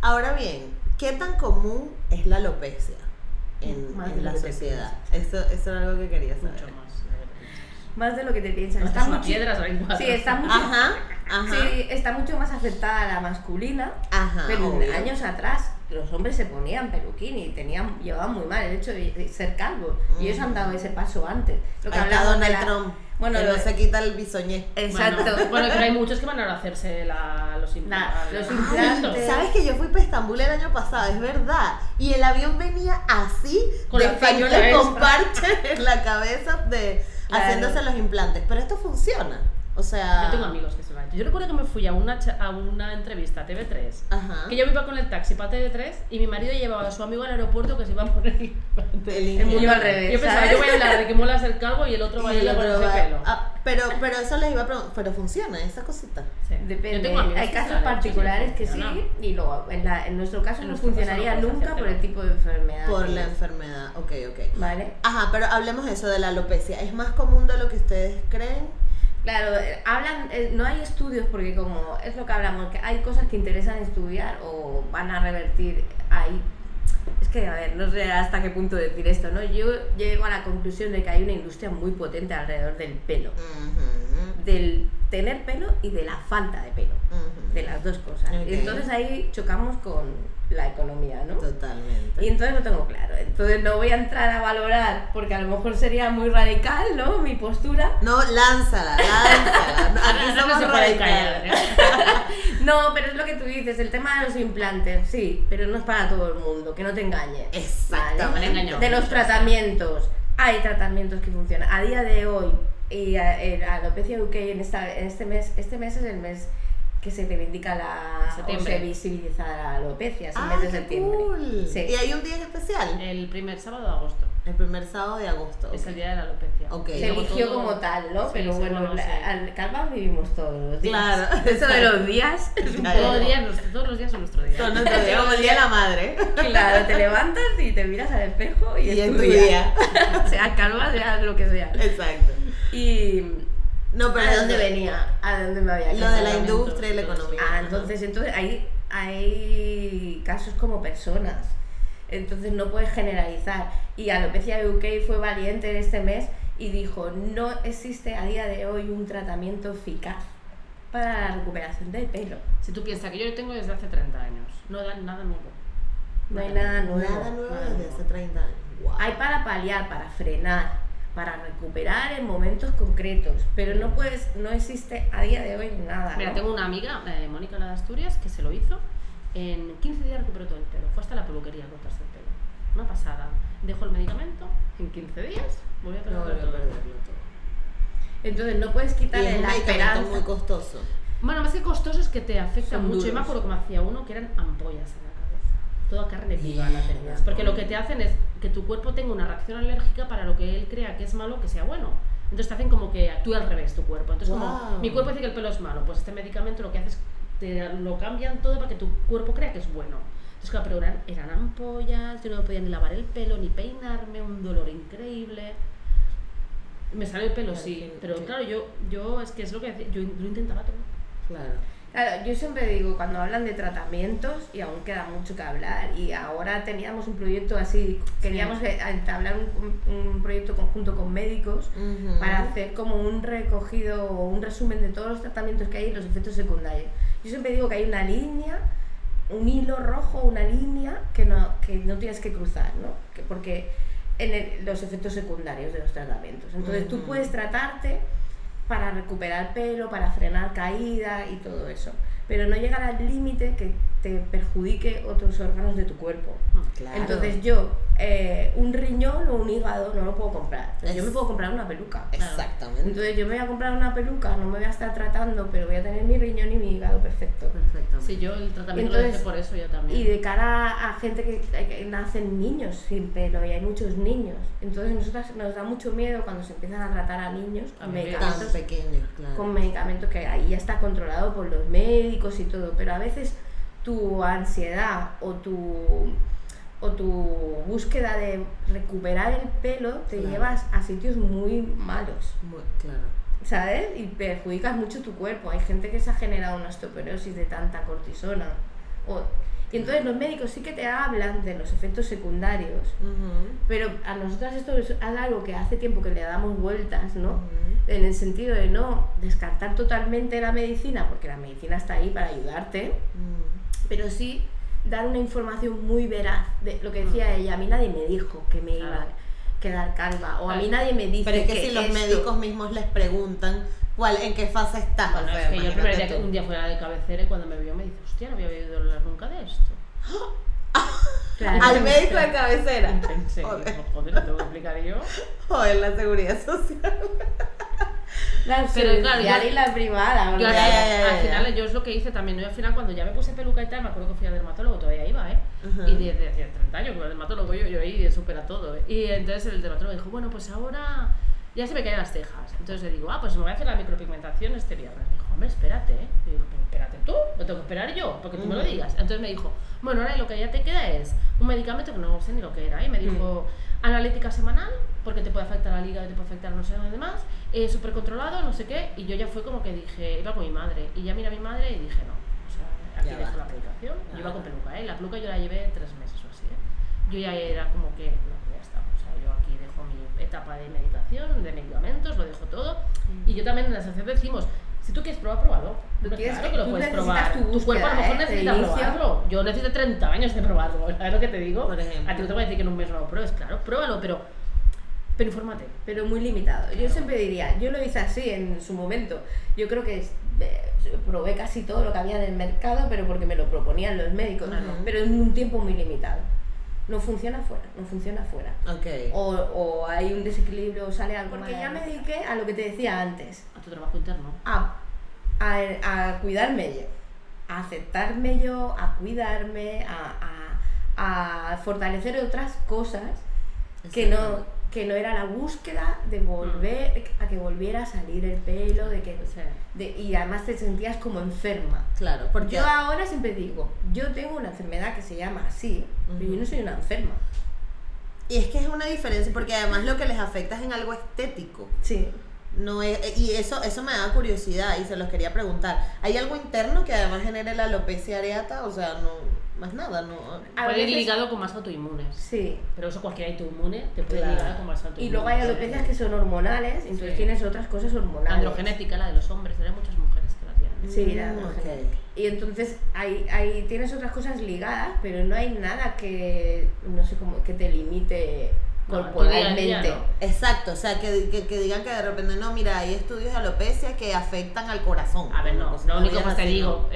Ahora bien, ¿qué tan común es la alopecia en, Más en de la sociedad? Eso, eso era algo que quería saber. Mucho más. de lo que piensas. Más de lo que te piensas. Hasta Está mucho, piedra salen cuatro. sí, está mucho, Ajá, ajá. sí, está mucho más aceptada la masculina. Ajá, Pero obvio. años atrás los hombres se ponían peluquín y tenían, llevaban muy mal el hecho de, ser calvo. Y ellos han dado ese paso antes. Lo que Donald la- Trump. Bueno, que lo no se quita el bisoñé. Exacto. Bueno, bueno, pero hay muchos que van a hacerse la, los implantes. los implantes. ¿Sabes que yo fui para Estambul el año pasado? Es verdad. Y el avión venía así, Con de gente con esa. parche en la cabeza de Claro. haciéndose los implantes. Pero esto funciona. O sea. Yo tengo amigos que se van. Yo recuerdo que me fui a una, cha- a una entrevista a TV3. Ajá. Que yo iba con el taxi para TV3 y mi marido llevaba a su amigo al aeropuerto que se iba a poner el implante. El El mundo ingenio. al revés. Yo pensaba, ¿sabes? yo voy a hablar de que molas el calvo y el otro va a ir con ese va- pelo. ah, pero, pero eso les iba a preguntar. Pero funciona esa cosita. Sí. Depende. Yo tengo amigos Hay casos particulares que sí, y luego en, la- en nuestro caso En no nuestro caso funcionaría no puedes nunca por el tipo de enfermedad. Por la es. enfermedad. Ok, ok. ¿Vale? Ajá, pero hablemos de eso de la alopecia. ¿Es más común de lo que ustedes creen? Claro, eh, hablan, eh, no hay estudios porque como es lo que hablamos, que hay cosas que interesan estudiar o van a revertir ahí. Es que, a ver, no sé hasta qué punto decir esto, ¿no? Yo llego a la conclusión de que hay una industria muy potente alrededor del pelo. Ujú. del tener pelo y de la falta de pelo, Ujú. de las dos cosas. Ok. Y entonces ahí chocamos con la economía, ¿no? Totalmente. Y entonces lo tengo claro. Entonces no voy a entrar a valorar, porque a lo mejor sería muy radical, ¿no? Mi postura. No, lánzala, lánzala. Aquí Ahora no somos se callar, radicales. ¿eh? No, pero es lo que tú dices, el tema de los implantes, sí, pero no es para todo el mundo, que no te engañes. Exactamente. ¿vale? De los tratamientos, hay tratamientos que funcionan. A día de hoy, y a, en alopecia UK en, esta, en este mes, este mes es el mes que se reivindica la o Septiembre. se visibiliza la alopecia, es el Ah, mes de qué septiembre. cool. Sí. ¿Y hay un día en especial? El primer sábado de agosto. El primer sábado de agosto. Es el día de la alopecia. Ok. Se eligió todo- como tal, ¿no? Sí, Pero bueno, la- al calvas vivimos todos los días. Claro, Eso de los días es un Todos, los días, todos los días son nuestro día. Son nuestro día, como el día de la madre. Claro, te levantas y te miras al espejo y, Y es en tu tu día. sea calva, sea lo que sea. Exacto. Y No, pero ¿a dónde venía? ¿A dónde me había Lo quedado? de la industria y la Todo economía. Ah, entonces, entonces hay, hay casos como personas. Entonces no puedes generalizar. Y Alopecia UK fue valiente este mes y dijo, no existe a día de hoy un tratamiento eficaz para la recuperación del pelo. Si tú piensas que yo lo tengo desde hace 30 años, no da nada nuevo. No hay nada nuevo. Nada nuevo desde nuevo. hace 30 años. Guau. Hay para paliar, para frenar, para recuperar en momentos concretos, pero no puedes, no existe a día de hoy nada. Mira, ¿no? tengo una amiga, eh, Mónica la de Asturias, que se lo hizo. En 15 días recuperó todo el pelo. Fue hasta la peluquería a cortarse el pelo. Una pasada. Dejó el medicamento, en 15 días volvió a No perder volvió a todo perderlo todo. Entonces no puedes quitarle la esperanza. muy costoso. Bueno, más que costoso es que te afecta Son mucho. Yo me duros. acuerdo que me hacía uno que eran ampollas en la cabeza. Toda carne viva la tenías. Porque lo que te hacen es que tu cuerpo tenga una reacción alérgica para lo que él crea que es malo que sea bueno. Entonces te hacen como que actúe al revés tu cuerpo. Entonces, como Guau. mi cuerpo dice que el pelo es malo, pues este medicamento lo que hace es te lo cambian todo para que tu cuerpo crea que es bueno. Entonces, claro, pero eran, eran ampollas, yo no me podía ni lavar el pelo, ni peinarme, un dolor increíble. Me salió el pelo, Claro, sí, pero claro, yo, yo es que es lo que yo, yo intentaba todo. Claro. Claro, yo siempre digo, cuando hablan de tratamientos, y aún queda mucho que hablar, y ahora teníamos un proyecto así, queríamos Sí. eh, entablar un, proyecto conjunto con médicos para hacer como un recogido o un resumen de todos los tratamientos que hay y los efectos secundarios. Yo siempre digo que hay una línea, un hilo rojo, una línea que no, que no tienes que cruzar, ¿no? Que porque en el- los efectos secundarios de los tratamientos. Entonces tú puedes tratarte para recuperar pelo, para frenar caída y todo eso, pero no llegar al límite que te perjudique otros órganos de tu cuerpo. Claro. Entonces yo, eh, un riñón o un hígado no lo puedo comprar. Yo Es- me puedo comprar una peluca. Exactamente. Entonces yo me voy a comprar una peluca, no me voy a estar tratando, pero voy a tener mi riñón y mi hígado perfecto. Perfectamente. Sí, yo el tratamiento lo Entonces, hice por eso yo también. Y de cara a gente que, que nacen niños sin pelo, y hay muchos niños. Entonces nosotras nos da mucho miedo cuando se empiezan a tratar a niños A con. Tan medicamentos, pequeños, claro. con medicamentos que ahí ya está controlado por los médicos y todo. Pero a veces tu ansiedad o tu o tu búsqueda de recuperar el pelo te Claro. llevas a sitios muy malos. Muy, claro. ¿Sabes? Y perjudicas mucho tu cuerpo. Hay gente que se ha generado una osteoporosis de tanta cortisona. O, y entonces los médicos sí que te hablan de los efectos secundarios, pero a nosotras esto es algo que hace tiempo que le damos vueltas, ¿no? En el sentido de no descartar totalmente la medicina, porque la medicina está ahí para ayudarte, Mm. pero sí dar una información muy veraz de lo que decía ella. A mí nadie me dijo que me iba quedar calva, o a mí nadie me dice Pero es que, si los esto- médicos mismos les preguntan cuál, en qué fase estás, Bueno, o sea, es que yo el primer día imagínate que un día fui a la de cabecera y cuando me vio me dice, hostia, no había oído hablar nunca de esto. Claro. Al médico de cabecera. Y pensé, Joder. joder, lo tengo que explicar yo. Joder, la seguridad social. La Pero claro, yo- y la. Yo al, Ya, ya, ya, al final, yo es lo que hice también. Yo al final, cuando ya me puse peluca y tal, me acuerdo que fui al dermatólogo, todavía iba, ¿eh? Y desde hace 30 años, con el dermatólogo yo, yo ahí supera todo. ¿eh? Y entonces el dermatólogo dijo, bueno, pues ahora ya se me caen las cejas. Entonces le digo, ah, pues me voy a hacer la micropigmentación este viernes. Me dijo, hombre, espérate, ¿eh? Y digo, pero espérate tú, lo tengo que esperar yo, porque tú me lo digas. Entonces me dijo, bueno, ahora lo que ya te queda es un medicamento que no sé ni lo que era. Y me dijo, analítica semanal, porque te puede afectar al hígado, te puede afectar no sé dónde más, eh, súper controlado, no sé qué. Y yo ya fue como que dije, iba con mi madre. Y ya mira a mi madre y dije, no, o sea, aquí Ya dejo la medicación. Yo iba Ah. con peluca, ¿eh? La peluca yo la llevé tres meses o así, ¿eh? Yo ya era como que, no, ya está. O sea, yo aquí dejo mi. Etapa de medicación, de medicamentos, lo dejo todo. Y yo también en la asociación decimos, si tú quieres probar, pruébalo. Tú Claro quieres- que lo puedes probar. tu Tu, cuerpo a lo búsqueda, mejor ¿eh? necesita probarlo. Yo necesito 30 años de probarlo, ¿sabes lo que te digo? Por ejemplo. A ti no te voy a decir que en un mes no lo pruebes, claro, pruébalo, pero, pero infórmate. pero muy limitado. Yo siempre diría, yo lo hice así en su momento. Yo creo que eh, probé casi todo lo que había en el mercado, pero porque me lo proponían los médicos, Ujú. pero en un tiempo muy limitado. No funciona fuera, no funciona fuera. Ok. O, o hay un desequilibrio, o sale algo. Porque ya me dediqué a lo que te decía antes, A tu trabajo interno. a, a, a cuidarme yo, a aceptarme yo, a cuidarme, a, a, a fortalecer otras cosas que no, que no era la búsqueda de volver, a que volviera a salir el pelo, de que Sí. de- y además te sentías como enferma. Claro, porque Yo ahora siempre digo, yo tengo una enfermedad que se llama así, pero yo no soy una enferma. y es que es una diferencia porque además lo que les afecta es en algo estético. Sí. No es, y eso eso me da curiosidad y se los quería preguntar. ¿Hay algo interno que además genere la alopecia areata? O sea, no más nada, no. A Puede ir ligado con más autoinmunes. Sí. Pero eso cualquier autoinmune te puede Claro. ligar con más autoinmunes. Y luego hay alopecias que son hormonales, entonces Sí. tienes otras cosas hormonales. Androgenética, la de los hombres, hay muchas mujeres que la tienen. Sí, la Mm, androgenética. Y entonces hay, hay, tienes otras cosas ligadas, pero no hay nada que, no sé cómo, que te limite No, corporalmente. no. Exacto, o sea, que, que, que digan que de repente no, mira, hay estudios de alopecia que afectan al corazón. A ver, no, Pues, lo único es que te digo,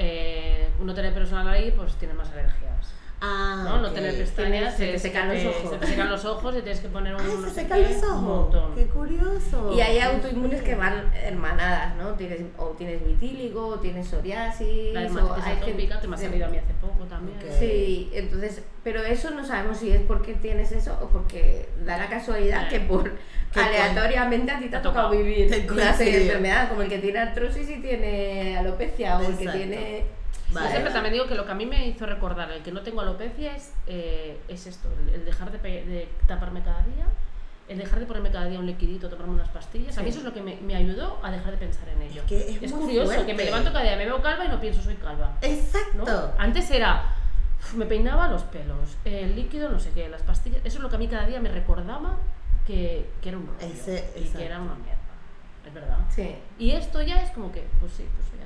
¿no? eh, uno tener personal ahí, pues tiene más alergias. Ah, ¿no? no ok. tener pestañas, Se te secan los ojos. Se te secan los ojos y tienes que poner un. Ay, no se secan los un ojos. montón. Qué curioso. Y hay autoinmunes que van hermanadas, ¿no? Tienes, o tienes vitíligo, o tienes psoriasis, La o hay que- atópica, que me ha salido a mí hace poco también. Sí, entonces, pero eso no sabemos si es porque tienes eso o porque da la casualidad que por Que aleatoriamente a ti te ha Te ha tocado tocado. vivir una serie de coincidió. enfermedades, como el que tiene artrosis y tiene alopecia, o el que Exacto. Tiene... Yo Vale. siempre también digo que lo que a mí me hizo recordar el que no tengo alopecia es, eh, es esto, el, dejar de, de taparme cada día, el dejar de ponerme cada día un liquidito, tomarme unas pastillas. A mí Sí. eso es lo que me, me ayudó a dejar de pensar en ello. Es que es muy curioso fuerte. que me levanto cada día, me veo calva y no pienso soy calva. Exacto. ¿no? Antes era, me peinaba los pelos, el líquido, no sé qué, las pastillas. Eso es lo que a mí cada día me recordaba que, que era un rollo Ese- y que era una mierda. Es verdad. Sí. Y esto ya es como que, pues sí, pues así.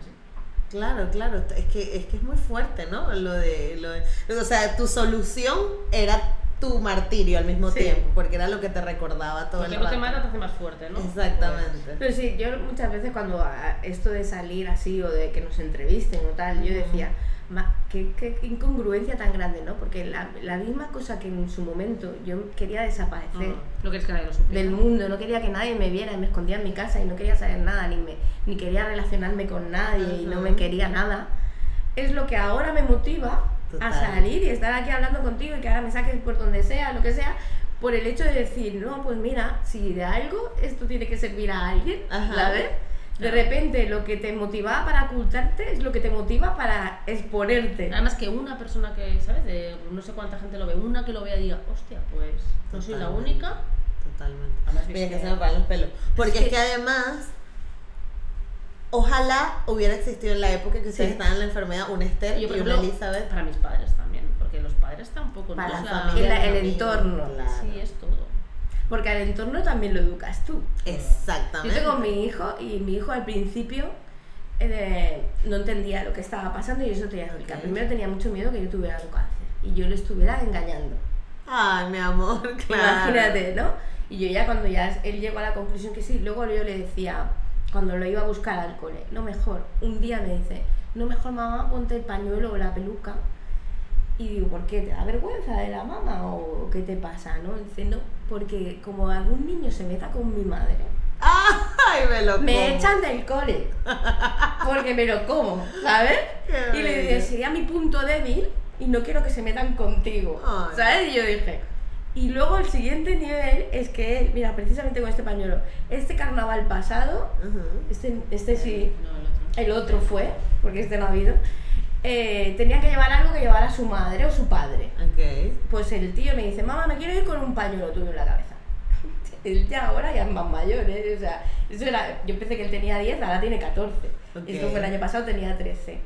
Claro, claro, es que, es que es muy fuerte, ¿no? Lo de, lo de- o sea, tu solución era tu martirio al mismo Sí. tiempo, porque era lo que te recordaba todo Porque el no te rato. mata, te hace más fuerte, ¿no? Exactamente. Pero sí, yo muchas veces cuando a- esto de salir así o de que nos entrevisten o tal, yo decía, "Ma, qué, qué incongruencia tan grande, ¿no? Porque la, la misma cosa que en su momento yo quería desaparecer Mm, No que nadie lo del mundo, no quería que nadie me viera y me escondía en mi casa y no quería saber nada, ni, me, ni quería relacionarme con nadie y no me quería nada, es lo que ahora me motiva Total. a salir y estar aquí hablando contigo y que ahora me saques por donde sea, lo que sea, por el hecho de decir, no, pues mira, si de algo esto tiene que servir a alguien, Ajá. ¿sabes? De repente lo que te motivaba para ocultarte es lo que te motiva para exponerte. Además que una persona que, ¿sabes? De no sé cuánta gente lo ve, una que lo vea y diga, hostia, pues no soy la única. Totalmente. Además, Mira que que- se me paran los pelos. Porque es que además, ojalá hubiera existido en la época que ustedes Sí. estaban en la enfermedad una Esther Yo, y una ejemplo, Elizabeth. para mis padres también, porque los padres tampoco Para no la es familia, el- entorno. claro. Sí, es todo. Porque al entorno también lo educas tú. Exactamente. Yo tengo mi hijo y mi hijo al principio eh, no entendía lo que estaba pasando y eso te voy a explicar. Ok. Primero tenía mucho miedo que yo tuviera un cáncer y yo le estuviera engañando. Ay, mi amor, claro. Imagínate, ¿no? Y yo ya cuando ya él llegó a la conclusión que sí, luego yo le decía, cuando lo iba a buscar al cole, lo mejor, un día me dice, no mejor mamá, ponte el pañuelo o la peluca. Y digo, ¿por qué? ¿Te da vergüenza de la mamá o qué te pasa? ¿no? Dice, no, porque como algún niño se meta con mi madre, Ay, me lo me como. echan del cole porque me lo como, ¿sabes? Qué Y le dije, sería mi punto débil y no quiero que se metan contigo, Ay. ¿sabes? Y yo dije, y luego el siguiente nivel es que él, mira, precisamente con este pañuelo, este carnaval pasado, este, este sí, No, el otro. el otro fue, porque este no ha habido, eh, tenía que llevar algo que llevara su madre o su padre. Ok. Pues el tío me dice, mamá, me quiero ir con un pañuelo tuyo en la cabeza. Él ya ahora ya es más mayor, ¿eh? O sea, eso era, yo pensé que él tenía 10, ahora tiene 14. Ok. Esto fue el año pasado, tenía 13.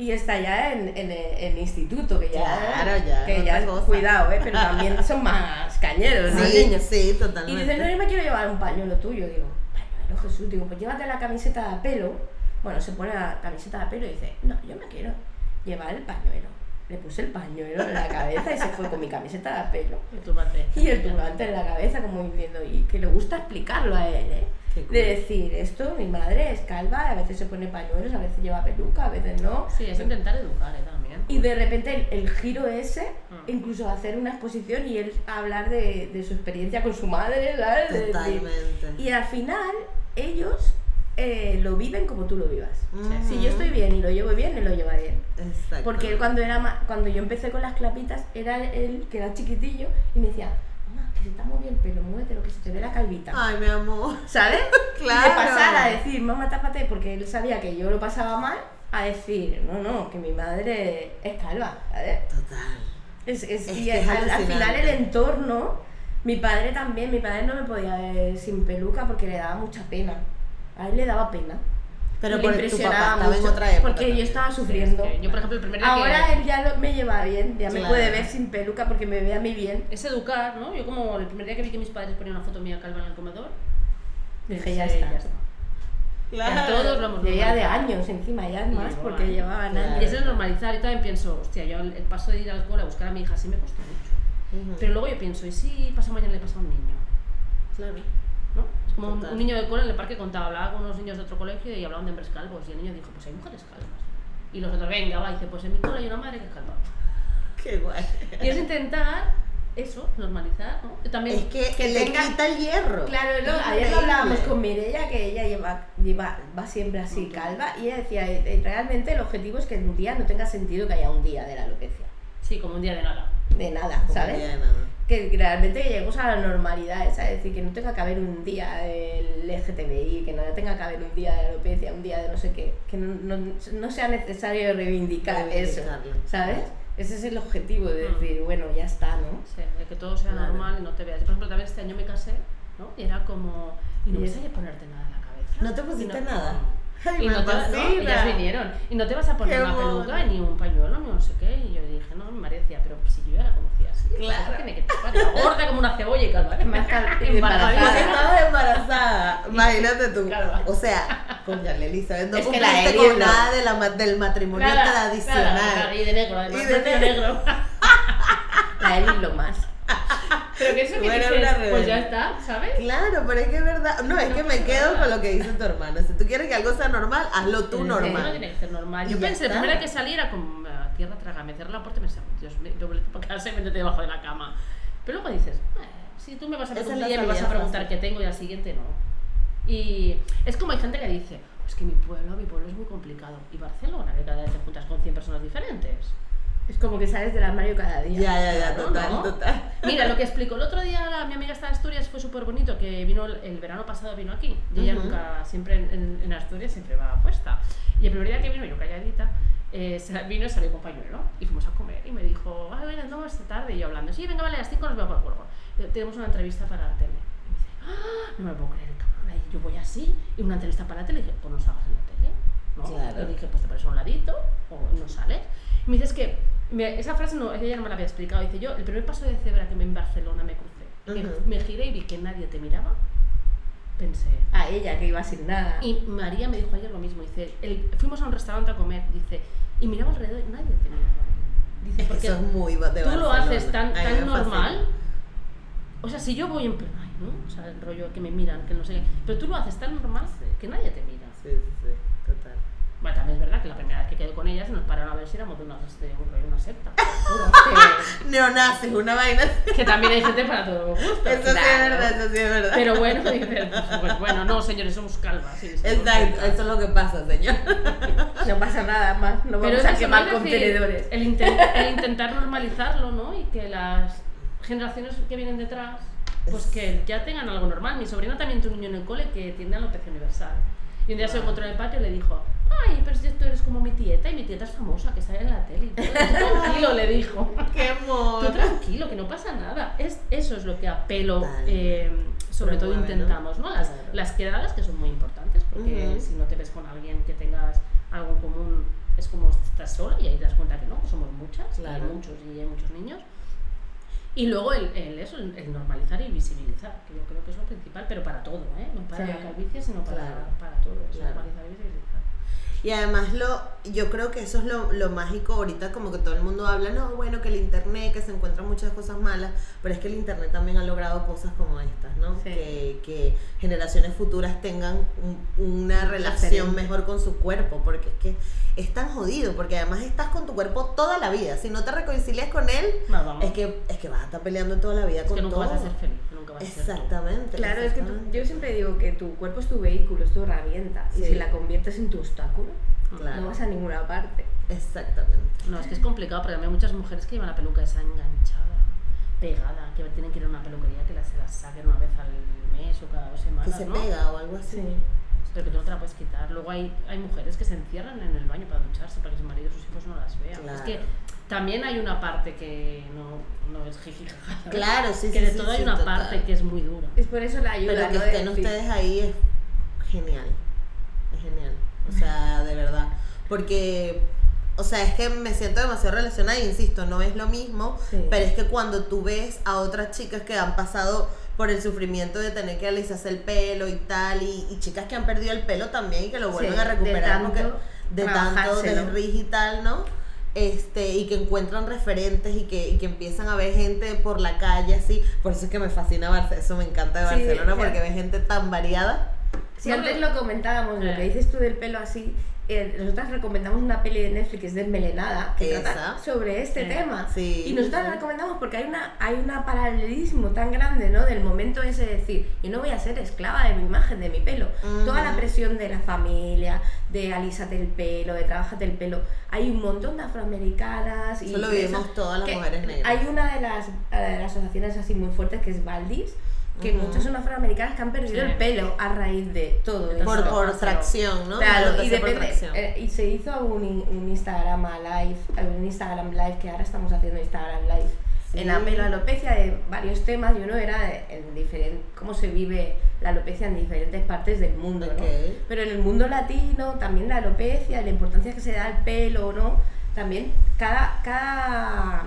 Y está ya en, en, en instituto, que ya, Claro, ya, que ya cosa. cuidado, ¿eh? pero también son más cañeros. Sí, niños? sí, Y totalmente. dice, no, yo me quiero llevar un pañuelo tuyo. Digo, pañuelo Jesús. Digo, pues llévate la camiseta de pelo. Bueno, se pone la camiseta de pelo y dice, no, yo me quiero llevar el pañuelo. Le puse el pañuelo en la cabeza y se fue con mi camiseta de pelo. Y tu madre. Y el turbante en la cabeza, como diciendo, y que le gusta explicarlo a él, ¿eh? De decir, esto, mi madre es calva, a veces se pone pañuelos, a veces lleva peluca, a veces no. Sí, es intentar educar ¿eh? también. Y de repente el, el giro ese, Mm. incluso hacer una exposición y él hablar de, de su experiencia con su madre, ¿sabes? De Totalmente. y al final ellos eh, lo viven como tú lo vivas. Ujú. Si yo estoy bien y lo llevo bien, él lo lleva bien. Exacto. Porque él cuando, era ma- cuando yo empecé con las clapitas, era él que era chiquitillo y me decía, mamá, que se te movido el pelo, muévelo, que se te ve la calvita. Ay, mi amor. ¿Sabes? Claro. Y de pasar a decir, mamá, tápate, porque él sabía que yo lo pasaba mal, a decir, no, no, que mi madre es calva, ¿sabes? Total. Es, es- Es y al, final el entorno, mi padre también, mi padre no me podía ver sin peluca porque le daba mucha pena. A él le daba pena. Pero por tu papá estaba en mucho, otra época. Porque yo también. estaba Sí, es sufriendo. que yo, por ejemplo, el primer día Ahora que... él ya lo- me lleva bien, ya me Claro. puede ver sin peluca porque me ve a mí bien. Es educar, ¿no? Yo como el primer día que vi que mis padres ponían una foto mía calva en el comedor, Dije, ya pensé, está. Claro. Todos lo hemos De ya años encima, ya es más porque llevaban Claro. años. Y eso es normalizar. Y también pienso, hostia, yo el, paso de ir al cole a buscar a mi hija sí me costó mucho. Ujú. Pero luego yo pienso, ¿y si pasa mañana le pasa a un niño? Claro. ¿No? Es como un, un niño del cole en el parque contaba, hablaba con unos niños de otro colegio y hablaban de hombres calvos. Y el niño dijo, pues hay mujeres calvas. Y los otros, venga, va, y dice, pues en mi cole hay una madre que es calva. Qué guay. Y es intentar eso, normalizar, ¿no? También, Es que, que le tenga- quita el hierro. Claro, ayer lo hablábamos con Mireia, que ella lleva, lleva, va siempre así calva, y ella decía, eh, eh, realmente el objetivo es que en un día no tenga sentido que haya un día de la alopecia. sí, como un día de nada. De nada, Como ¿sabes? día de nada. Que realmente lleguemos a la normalidad esa, es decir, que no tenga que haber un día del LGTBI, que no tenga que haber un día de alopecia, un día de no sé qué, que no, no- no sea necesario reivindicar eso. ¿sabes? Ese es el objetivo de Mm. decir, bueno, ya está, ¿no? Sí, de que todo sea Claro. normal y no te veas. Yo, por ejemplo, también este año me casé, ¿no? Y era como, y no me sabía ponerte nada en la cabeza. ¿No te pusiste no- nada? Ay, y me no te, no, fascina. ellas vinieron. Y no te vas a poner Qué una peluca, ni un pañuelo, ni no sé qué. Y yo dije, no, mi decía, pero si yo ya la conocía así. Claro. ¿por qué tiene que tapar? La gorda como una cebolla y calva. Más cal- Porque embarazada. estabas embarazada. Imagínate tú. Claro. O sea, con ya Elizabeth, no Es cumpliste con no. nada de la, del matrimonio Nada, tradicional. nada, nada, y de negro, además. Y de de negro. La Eli lo más. Pero que eso que Bueno, dices, pues ya está, ¿sabes? Claro, pero es que es verdad. No, es No que me quedo nada. con lo que dice tu hermana. Si tú quieres que algo sea normal, hazlo tú Sí, No normal. tiene que ser normal. Y Yo pensé, la primera que saliera como a tierra traga, me cerré la puerta y me decía, Dios mío, doble para quedarse métete debajo de la cama. Pero luego dices, "Eh, si tú me vas a ver un la día y me vas a preguntar fácil. qué tengo y al siguiente no. Y es como hay gente que dice, es que mi pueblo, mi pueblo es muy complicado. Y Barcelona, que cada vez te juntas con 100 personas diferentes. Es como que sales del armario cada día. Ya, ya, ya, Claro, total, ¿no? total. Mira, lo que explicó el otro día la, mi amiga está de Asturias fue súper bonito, que vino el, el verano pasado, vino aquí. Y ella Ujú. nunca, siempre en, en- Asturias, siempre va puesta. Y el primer día que vino, yo calladita, eh, vino y salió con pañuelo. Y fuimos a comer. Y me dijo, ah, bueno, no, esta tarde. Y yo hablando, sí, venga, vale, a las 5 nos vemos por el cuerpo. Tenemos una entrevista para la tele. Y me dice, ah, no me puedo creer, cabrón. Y yo voy así, y una entrevista para la tele. Y dije, pues no salgas en la tele. ¿No? Claro. Y dije, pues te pones a un ladito o no sales. Y me dice, es que esa frase no, ella no me la había explicado. Dice, yo, el primer paso de cebra que me en Barcelona me crucé, me giré y vi que nadie te miraba, pensé. A ella que iba sin nada. Y María me dijo ayer lo mismo. Dice, el- fuimos a un restaurante a comer, dice, y miraba alrededor y nadie te miraba. Dice, Es porque eso es muy de tú lo haces tan, tan normal. O sea, si yo voy en plan, ¿no? O sea, el rollo que me miran, que no sé qué. Pero tú lo haces tan normal que nadie te mira. Sí, sí, sí. Bueno, también es verdad que la primera vez que quedé con ella se nos pararon a ver si éramos de una, de una secta. que, Neonazis, una vaina. que también hay gente para todos los gustos. Eso sí es claro. verdad, eso sí es verdad. Pero bueno, dices, pues, bueno, no, señores, somos calvas. sí, somos Exacto, calvas. eso es lo que pasa, señor. No pasa nada más, no Pero vamos es a quemar contenedores. El, inten- el intentar normalizarlo, ¿no? Y que las generaciones que vienen detrás, pues que ya tengan algo normal. Mi sobrina también tiene un niño en el cole que tiene alopecia universal. Y un día se lo encontró en el patio y le dijo, ay, pero si tú eres como mi tieta y mi tieta es famosa, que sale en la tele. y todo". Tú tranquilo, le dijo. Qué amor. Tú tranquilo, que no pasa nada. Es, eso es lo que a pelo, Total. eh, sobre todo intentamos, ¿no? Las, Claro. las quedadas que son muy importantes, porque si no te ves con alguien que tengas algo en común, es como estás sola y ahí te das cuenta que no, que somos muchas, y hay Claro. muchos y hay muchos niños. Y luego el, el eso, el, el normalizar y visibilizar, que yo creo que es lo principal, pero para todo, ¿eh? No para Sí. la calvicie, sino para, Claro. para todo. es Claro. Normalizar y visibilizar. Y además lo, yo creo que eso es lo, lo mágico ahorita, como que todo el mundo habla, no, bueno, que el internet, que se encuentran muchas cosas malas, pero es que el internet también ha logrado cosas como estas, ¿no? Sí. Que, que generaciones futuras tengan un- una relación mejor con su cuerpo, porque es que es tan jodido, porque además estás con tu cuerpo toda la vida, si no te reconcilias con él, es que, es que vas a estar peleando toda la vida Es con que nunca todo. vas a ser feliz, nunca vas a ser tú. Exactamente. Claro, es que tú- exactamente. yo siempre digo que tu cuerpo es tu vehículo, es tu herramienta. Y Sí. si la conviertes en tu obstáculo, Claro. no vas a ninguna parte. Exactamente. No, es que es complicado, porque también hay muchas mujeres que llevan la peluca esa enganchada, pegada, que tienen que ir a una peluquería que la, se la saquen una vez al mes o cada dos Que semanas, se ¿no? pega o algo así. Pero que tú no te la puedes quitar. Luego hay, hay mujeres que se encierran en el baño para ducharse para que su marido o sus hijos no las vean. Claro. Es que también hay una parte que no, no es jiji jaja, ¿sabes? Claro, sí, Que sí, de sí, todo hay sí, una total. parte que es muy dura. Es por eso la ayuda. Pero que ¿no? de estén ustedes ahí es genial. Es genial. O sea, de verdad. Porque, o sea, es que me siento demasiado relacionada, insisto, no es lo mismo, Sí. pero es que cuando tú ves a otras chicas que han pasado por el sufrimiento de tener que alisarse el pelo y tal, y, y chicas que han perdido el pelo también y que lo vuelven Sí, a de recuperar tanto porque de tanto trabajárselo. desriz y tal, ¿no? Este, y que encuentran referentes y que, y que empiezan a ver gente por la calle así. Por eso es que me fascina Barcelona, eso me encanta de Sí, Barcelona, sea, porque ves gente tan variada. Si No, antes lo comentábamos, lo que dices tú del pelo así, eh, nosotras recomendamos una peli de Netflix que es Desmelenada, que Esa. trata sobre este Sí. tema. Sí, y nosotras sí. la recomendamos porque hay una hay un paralelismo tan grande, ¿no? Del momento ese de decir, yo no voy a ser esclava de mi imagen, de mi pelo. Ujú. Toda la presión de la familia, de alísate el pelo, de trabajate el pelo. Hay un montón de afroamericanas y Eso lo de vivimos todas las mujeres negras. Hay una de las, eh, de las asociaciones así muy fuertes que es Valdis, que Ujú. muchas son afroamericanas que han perdido Sí. el pelo a raíz de todo esto. Por, Eso. por tracción, ¿no? Claro, y depende. eh, y se hizo un, un Instagram live, un Instagram live que ahora estamos haciendo Instagram live Sí. en la alopecia de varios temas y uno era en diferente cómo se vive la alopecia en diferentes partes del mundo, ¿no? Pero en el mundo latino también la alopecia, la importancia que se da al pelo no, también cada cada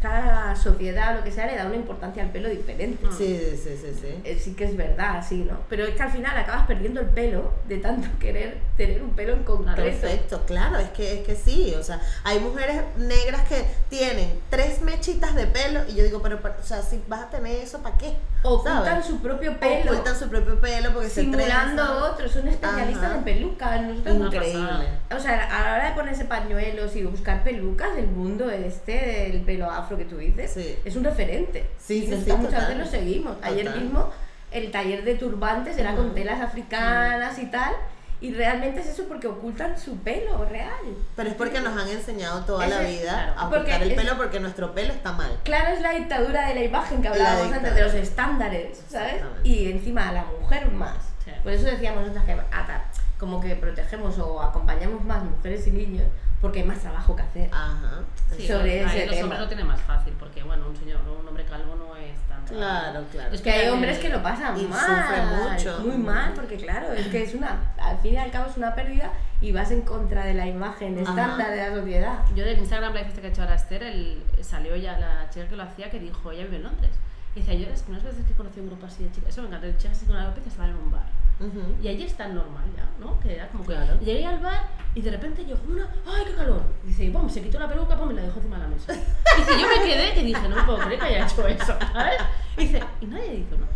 cada sociedad lo que sea le da una importancia al pelo diferente. Sí, sí, sí, sí, sí. Eh, sí que es verdad, sí, ¿no? Pero es que al final acabas perdiendo el pelo de tanto querer tener un pelo en concreto. Perfecto, claro, es que, es que sí, o sea, hay mujeres negras que tienen tres mechitas de pelo y yo digo, pero, pero, o sea, si vas a tener eso, ¿para qué? Ocultan ¿Sabes? su propio pelo, Ocultan su propio pelo porque simulando se trenza. otros, son especialistas Ajá. en pelucas. Increíble. O sea, a la hora de ponerse pañuelos y buscar pelucas, el mundo este del pelo afro que tú dices, Sí. es un referente. Sí, sí, sí, muchas veces lo seguimos. Ayer Total. mismo el taller de turbantes era con Ujú. telas africanas y tal. Y realmente es eso porque ocultan su pelo real. Pero es porque nos han enseñado toda Eso la es, vida claro. a ocultar el es- pelo porque nuestro pelo está mal. Claro, es la dictadura de la imagen que hablábamos antes, de los estándares, ¿sabes? Y encima a la mujer más. Por eso decíamos nosotras que como que protegemos o acompañamos más mujeres y niños porque hay más trabajo que hacer. Ajá. Sí, sobre ahí ese los tema. hombres lo tienen más fácil, porque bueno, un señor, un hombre calvo no es tan Claro, ¿no? claro. Es que hay hombres que lo pasan Y mal, mucho. muy mal, porque claro, es que es una, al fin y al cabo es una pérdida y vas en contra de la imagen Ajá. estándar de la sociedad. Yo del Instagram Live este que ha hecho ahora Esther, el, salió ya la chica que lo hacía que dijo, ella vive en Londres. Y decía, yo las primeras veces que conocí un grupo así de chicas, eso me encantó, de chicas así con alopecia van en un bar. Ujú. Y allí es tan normal ya, ¿no? Que era como que Claro. llegué al bar y de repente llegó una, ¡ay, qué calor! Y dice, pum, se quitó la peluca, pum, y la dejó encima de la mesa. Y dice, yo me quedé que dije, no me puedo creer que haya hecho eso, ¿sabes? Y dice, y nadie hizo nada.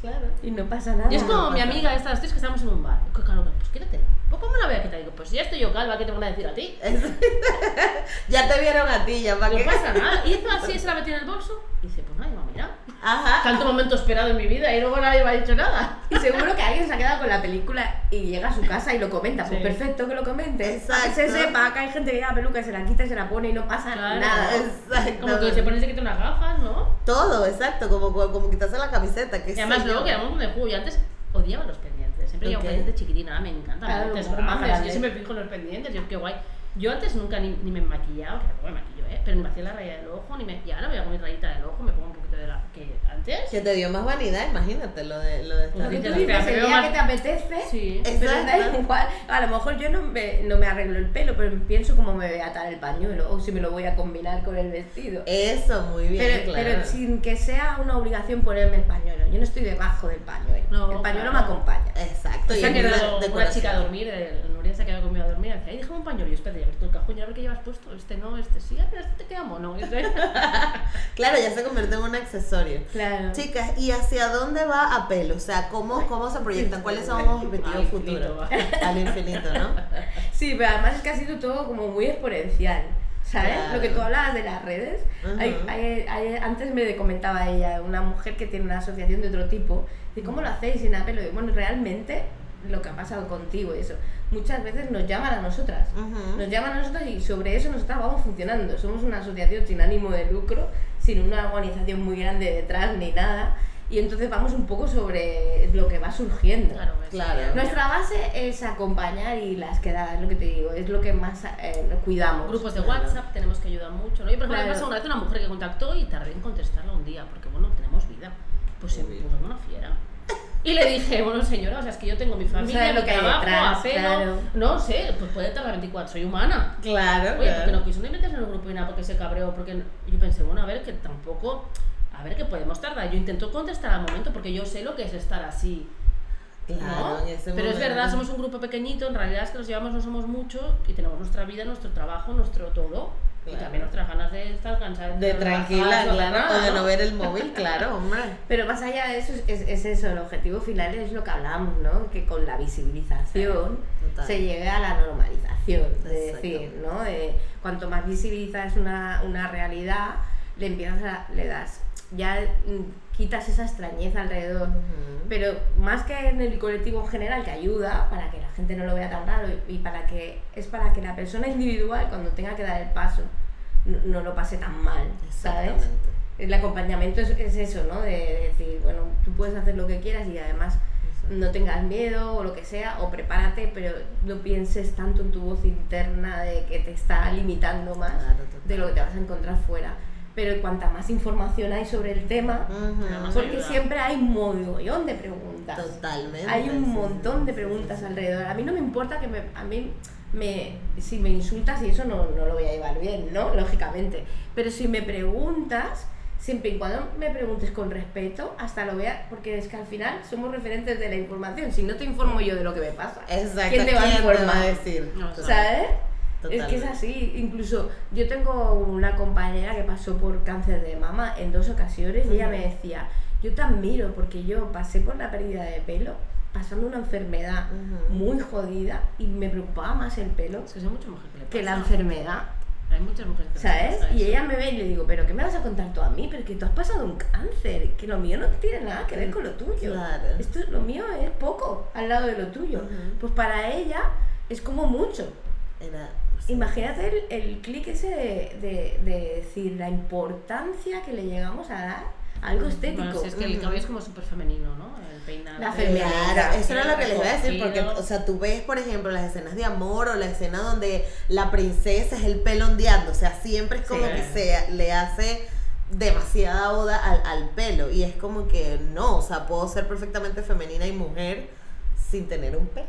Claro. Y no pasa nada. Y es como no mi pasa amiga, estas tres que estábamos en un bar. ¿Qué calor? Pues quítatela. Pues cómo la voy a quitar. Digo, pues ya estoy yo calva, ¿qué te van a decir a ti? Ya te vieron a ti, ya para No qué. pasa nada. Y hizo así, se la metió en el bolso. Y dice, pues nadie me ha mirado. Ajá. Tanto momento esperado en mi vida y luego nadie me ha dicho nada. Y seguro que alguien se ha quedado con la película y llega a su casa y lo comenta. Pues Sí. perfecto que lo comente. Exacto. Que se sepa que hay gente que lleva peluca y se la quita y se la pone y no pasa Claro. nada. Exacto. Como que se pone y se quita unas gafas, ¿no? Todo, exacto, como, como quitarse la camiseta. Que Y además luego yo. que era un montón de juego. Yo antes odiaba los pendientes. Siempre llevaba Ok. un pendiente chiquitina, me encanta. Claro, pendientes más grandes. grande. Yo siempre me fijo los pendientes, yo qué guay. Yo antes nunca ni, ni me maquillaba, que tampoco me maquillo, ¿eh? Pero ni me hacía la raya del ojo, ni me... Y ahora me hago mi rayita del ojo, me pongo un poquito de la... Que antes... Que te dio más vanidad, imagínate lo de, lo de estar. Que tú el día más- que te apetece, Sí. pero igual. A lo mejor yo no me, no me arreglo el pelo, pero pienso cómo me voy a atar el pañuelo o si me lo voy a combinar con el vestido. Eso, muy bien, Pero, claro. pero sin que sea una obligación ponerme el pañuelo. Yo no estoy debajo del pañuelo. No, el pañuelo claro. me acompaña. Exacto. y Se ha es una chica a dormir, el, Nuria se ha quedado conmigo a dormir y decía, ay, déjame un pañuelo. Y yo, espera, y abierto el cajón y a ver qué llevas puesto. Este no, este sí, ah, pero este te queda mono. Este... Claro, ya se convierte en un accesorio. Claro. Chicas, ¿y hacia dónde va a pelo? O sea, ¿cómo, cómo se proyectan? ¿Cuáles son los objetivos futuros? Al infinito, ¿no? Sí, pero además es que ha sido todo como muy exponencial. ¿Sabes? Claro. Lo que tú hablabas de las redes. Ujú. hay, hay- hay- antes me comentaba ella, una mujer que tiene una asociación de otro tipo, y cómo lo hacéis sin apelo. Y bueno, realmente lo que ha pasado contigo y eso, muchas veces nos llaman a nosotras. Ujú. Nos llaman a nosotros y sobre eso nosotras vamos funcionando. Somos una asociación sin ánimo de lucro, sin una organización muy grande detrás ni nada. Y entonces vamos un poco sobre lo que va surgiendo. Claro, Claro. Nuestra base es acompañar y las quedadas, es lo que te digo, es lo que más eh, cuidamos. Grupos de Claro. WhatsApp tenemos que ayudar mucho, ¿no? Y por ejemplo, Claro. me pasó una vez una mujer que contactó y tardé en contestarla un día, porque bueno, tenemos vida. Pues se puso como una fiera. Y le dije, bueno señora, o sea, es que yo tengo mi familia, mi lo que trabajo, detrás, apelo, claro. no sé, pues puede tardar 24, soy humana. Claro, Oye, claro. porque no quiso ni meterse en el grupo y nada, porque se cabreó, porque no- yo pensé, bueno, a ver, que tampoco, a ver, que podemos tardar. Yo intento contestar al momento, porque yo sé lo que es estar así, Claro, Pero es verdad, somos un grupo pequeñito, en realidad es que nos llevamos no somos mucho y tenemos nuestra vida, nuestro trabajo, nuestro todo. Y también nuestras ganas de estar cansadas. De relajadas, tranquila, claro, o de no ver el móvil, claro, hombre. Pero más allá de eso, es, es- es eso, el objetivo final es lo que hablamos, ¿no? Que con la visibilización Total. se llegue a la normalización. De Exacto. decir, ¿no? De cuanto más visibilizas una, una realidad, le empiezas a, le das, ya quitas esa extrañeza alrededor. Pero más que en el colectivo en general, que ayuda para que la gente no lo vea tan raro y, y para que es para que la persona individual, cuando tenga que dar el paso, no, no lo pase tan mal, ¿sabes? El acompañamiento es, es eso, ¿no? De, de decir, bueno, tú puedes hacer lo que quieras y además no tengas miedo o lo que sea, o prepárate, pero no pienses tanto en tu voz interna de que te está limitando más Claro, de lo que te vas a encontrar fuera. Pero cuanta más información hay sobre el tema, porque ayuda. siempre hay un mogollón de preguntas. Totalmente. Hay un montón de preguntas alrededor. A mí no me importa que me, a mí me, si me insultas y eso no, no lo voy a llevar bien, ¿no? Lógicamente. Pero si me preguntas, siempre y cuando me preguntes con respeto, hasta lo vea, porque es que al final somos referentes de la información. Si no te informo yo de lo que me pasa, Exacto. ¿quién te va a informar? decir? No, Total. Es que es así. Incluso yo tengo una compañera que pasó por cáncer de mama en dos ocasiones y ella me decía, yo te admiro porque yo pasé por la pérdida de pelo pasando una enfermedad muy jodida y me preocupaba más el pelo Es que hay mucha mujer que le pasa. que la enfermedad, Hay muchas mujeres que le ¿sabes? pasa Y ella me ve y le digo, pero ¿qué me vas a contar tú a mí? Pero que tú has pasado un cáncer, que lo mío no tiene nada que ver con lo tuyo. Claro. Esto, lo mío es poco al lado de lo tuyo. Pues para ella es como mucho. Era. Imagínate el, el clic ese de, de- de decir la importancia que le llegamos a dar a algo estético. Bueno, si es que el cabello es como súper femenino, ¿no? El peinado. La feminidad. Claro, eso era lo que les iba a decir, porque, o sea, tú ves, por ejemplo, las escenas de amor o la escena donde la princesa es el pelo ondeando, o sea, siempre es como Sí. que se le hace demasiada oda al, al pelo, y es como que no, o sea, puedo ser perfectamente femenina y mujer sin tener un pelo.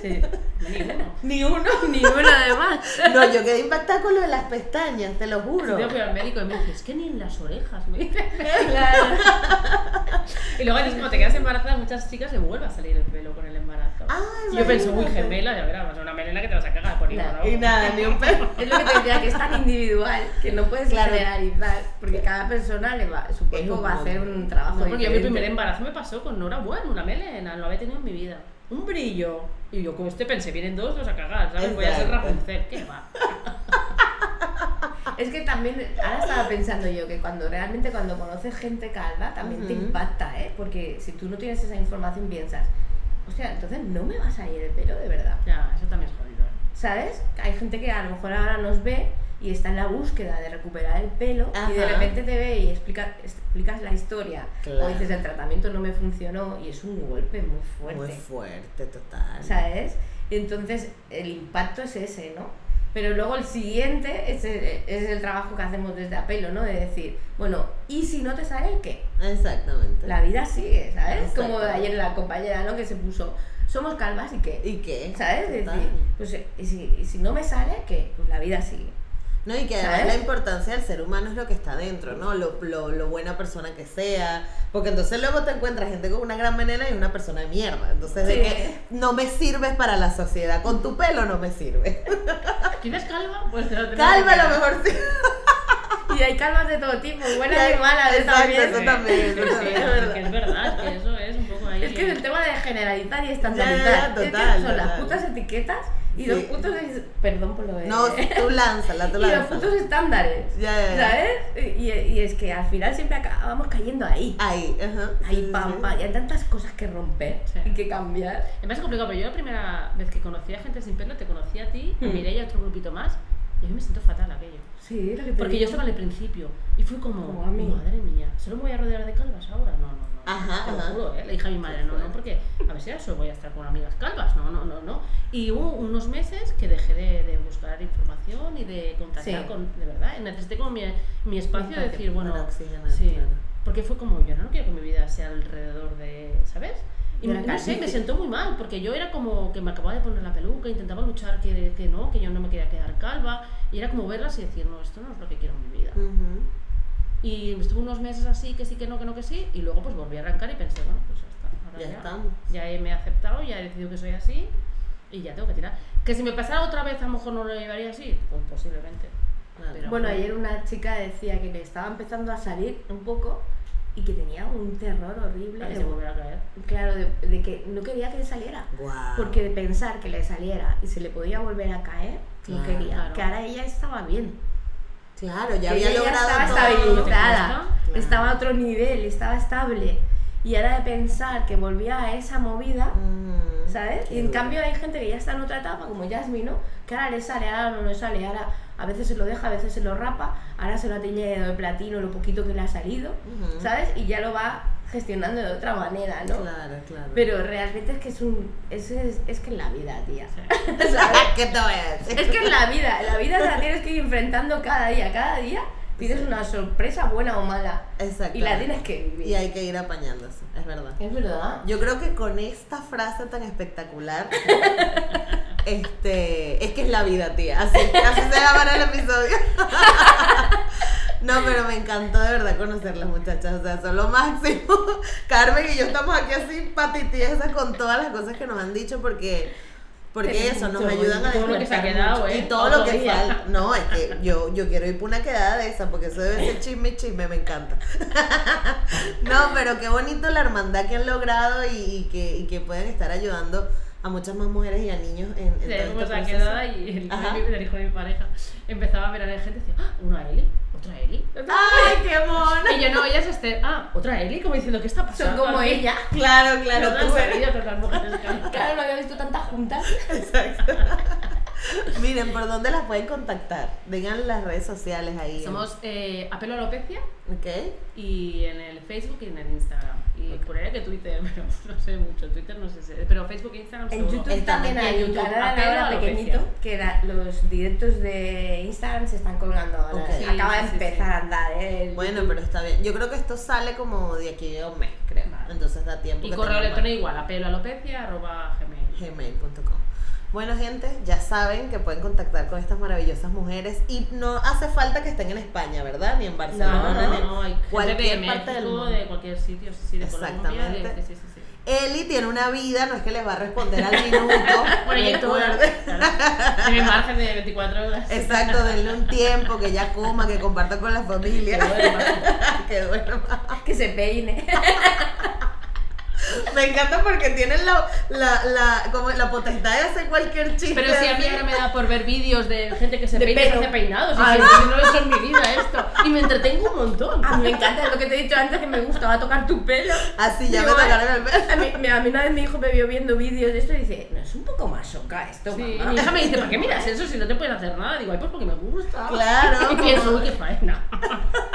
Sí. Ninguno. Ni uno. Ni uno además. No, yo quedé impactada con lo de las pestañas, te lo juro. Yo fui al médico y me dice, es que ni en las orejas, me dice. Claro. Y luego es como te quedas embarazada, muchas chicas le vuelve a salir el pelo con el embarazo. Ay, y yo pienso, uy, gemela, ya verás, una melena que te vas a cagar por igual. Y nada, ni un pelo. Es lo que te decía, que es tan individual que no puedes Claro. generalizar, porque cada persona le va, su cuerpo va a hacer un trabajo No, porque yo mi diferente. primer embarazo me pasó con Nora Bueno, una melena, no lo había tenido en mi vida. Un brillo. Y yo como este pensé, vienen dos, los a cagar, ¿sabes? Voy a ser. Rapunzel, ¿qué va? Es que también, ahora estaba pensando yo que cuando realmente cuando conoces gente calva también te Ujú. impacta, ¿eh? Porque si tú no tienes esa información piensas, hostia, entonces no me vas a ir el pelo de verdad. Ya, eso también es jodido. ¿eh? ¿Sabes? Hay gente que a lo mejor ahora nos ve y está en la búsqueda de recuperar el pelo y de Ajá. repente te ve y explica, explicas la historia Claro. o dices el tratamiento no me funcionó y es un golpe muy fuerte. Muy fuerte, total. ¿Sabes? Y entonces el impacto es ese, ¿no? Pero luego el siguiente es el, es el trabajo que hacemos desde apelo, ¿no? De decir, bueno, ¿y si no te sale qué? Exactamente. La vida sigue, ¿sabes? Como ayer la compañera, ¿no? Que se puso, somos calvas y qué. ¿Y qué? ¿Sabes? Es Total. decir, pues y si, y si no me sale, ¿qué? Pues la vida sigue. No, y que además ¿Sabes? la importancia del ser humano es lo que está dentro, ¿no? Lo, lo, lo buena persona que sea. Porque entonces luego te encuentras gente con una gran venena y una persona de mierda. Entonces, de Sí. que no me sirves para la sociedad. Con tu pelo no me sirve. ¿Tienes calva? Pues te lo tengo Calva a lo mejor sí. Y hay calvas de todo tipo, buenas Y y, malas exacto, también. eso también, eso Sí, también, es verdad. que es verdad, es que eso es un poco ahí. Es que es el tema de generalizar y Ya, estandarizar. ya, es que total, son las total. putas etiquetas y Sí. los putos. es- Perdón por lo de. No, tú lánzala, tú y los lánzala. putos estándares. Ya, ya, ya. ¿Sabes? Y, y es que al final siempre acabamos cayendo ahí. Ahí, ajá. Ahí, sí, pam, sí. pam. Y hay tantas cosas que romper Sí. y que cambiar. Me parece complicado, pero yo la primera vez que conocí a gente sin pelo, te conocí a ti, a Mm. Mireia y a otro grupito más, y a mí me siento fatal aquello. Sí, lo que te Porque yo estaba al principio y fue como, Como a mí. madre mía, ¿solo me voy a rodear de calvas ahora? No, no, no. Ajá, te lo ajá. juro, ¿eh? Le dije a mi madre, no, no, porque a ver si ahora solo voy a estar con amigas calvas, no, no, no, no. Y hubo unos meses que dejé de, de buscar información y de contactar Sí. con, de verdad, necesité como mi, mi espacio de decir, bueno, sí, porque fue como, yo no quiero que mi vida sea alrededor de, ¿sabes? Y me- no sé, me sentó muy mal, porque yo era como que me acababa de poner la peluca, intentaba luchar que, que no, que yo no me quería quedar calva, y era como verlas y decir, no, esto no es lo que quiero en mi vida. Ujú. Y estuve unos meses así, que sí, que no, que no, que sí, y luego pues volví a arrancar y pensé, bueno, pues ya está. Ahora Ya ya, estamos. ya he- me he aceptado, ya he decidido que soy así y ya tengo que tirar. Que si me pasara otra vez a lo mejor no lo llevaría así, pues posiblemente. Claro. Pero- Bueno, ayer una chica decía que le estaba empezando a salir un poco y que tenía un terror horrible. De- volverá a caer. claro, de, de que no quería que le saliera. Guau. Porque de pensar que le saliera y se le podía volver a caer, no Claro, quería. claro. Que ahora ella estaba bien. Claro, ya que había ella logrado estaba todo. estabilizada, Claro. estaba a otro nivel, estaba estable. Y ahora de pensar que volvía a esa movida, Mm, ¿sabes? Y en duro. cambio hay gente que ya está en otra etapa, como Jasmine, ¿no? Que ahora le sale, ahora no le sale, ahora a veces se lo deja, a veces se lo rapa, ahora se lo ha teñido de platino lo poquito que le ha salido. ¿sabes? Y ya lo va gestionando de otra manera, ¿no? Claro, claro. Pero realmente es que es un. Es, es, es que en la vida, tía. ¿Qué decir? Es que en la vida, la vida la tienes que ir enfrentando cada día. Cada día tienes una sorpresa buena o mala. Exacto. Y la tienes que vivir. Y hay que ir apañándose, es verdad. Es verdad. Yo creo que con esta frase tan espectacular, este, es que es la vida, tía. Así, así se llamará el episodio. No, pero me encantó de verdad conocerlas, muchachas. O sea, son lo máximo. Carmen y yo estamos aquí así patitiesas con todas las cosas que nos han dicho porque, porque eso, nos ayudan a todo lo que se ha quedado, mucho. ¿eh? Y todo lo que falta. No, es que yo, yo quiero ir por una quedada de esa porque eso debe ser chisme y chisme, me encanta. No, pero qué bonito la hermandad que han logrado y, y que, y que pueden estar ayudando a muchas más mujeres y a niños en, en Sí, todo fuimos este a proceso. quedada y el, Ajá. el hijo de mi pareja empezaba a ver a la gente y decía, ah, una Eli, otra Eli. ¡Ay, qué mono! Y yo no, ella es Esther, ah, otra Eli, como diciendo, ¿qué está Son pasando? como aquí?". ella. Claro, claro, Todas tú eres. Claro, no había visto tantas juntas. Exacto. Miren, ¿por dónde las pueden contactar? Digan las redes sociales ahí. Somos eh, Apelo a Alopecia ¿Ok? y en el Facebook y en el Instagram. Y por ahí que Twitter, pero no sé mucho. Twitter no sé, si- pero Facebook e Instagram En seguro. YouTube Está también en hay un canal ahora pequeñito que los directos de Instagram se están colgando ahora. Ok. Sí, Acaba sí, de sí, empezar sí. a andar, ¿eh? el Bueno, pero está bien. Yo creo que esto sale como de aquí a un mes, creo. Vale. Entonces da tiempo. Y que correo electrónico igual, apelo a alopecia arroba gmail. gmail.com. Bueno, gente, ya saben que pueden contactar con estas maravillosas mujeres y no hace falta que estén en España, ¿verdad? Ni en Barcelona, no, ni no, hay cualquier de parte del México, mundo. de cualquier sitio, sí, sí, de Colombia, de, Exactamente. sí, sí, sí. Eli tiene una vida, no es que les va a responder al minuto. Bueno, recuerden. claro. En margen de 24 horas. Exacto, denle un tiempo, que ya coma, que comparta con la familia. Que duerma. que duerma. Que se peine. Me encanta porque tienen la, la, la, como la potestad de hacer cualquier chiste. Pero si a mí ahora me da por ver vídeos de gente que se De peina y hace peinados. Y Ay, que no he hecho en mi vida esto. Y me entretengo un montón. A mí me encanta lo que te he dicho antes, que me gustaba tocar tu pelo. Así ya me "Ay". tocaron el pelo. A mí, me- a mí una vez mi hijo me vio viendo vídeos de esto y dice, no, es un poco más soca esto, Sí, y mamá". mi hija me dice, ¿por qué miras eso si no te puedes hacer nada? Digo, ay, pues porque me gusta. Claro. Y pienso, uy, qué faena.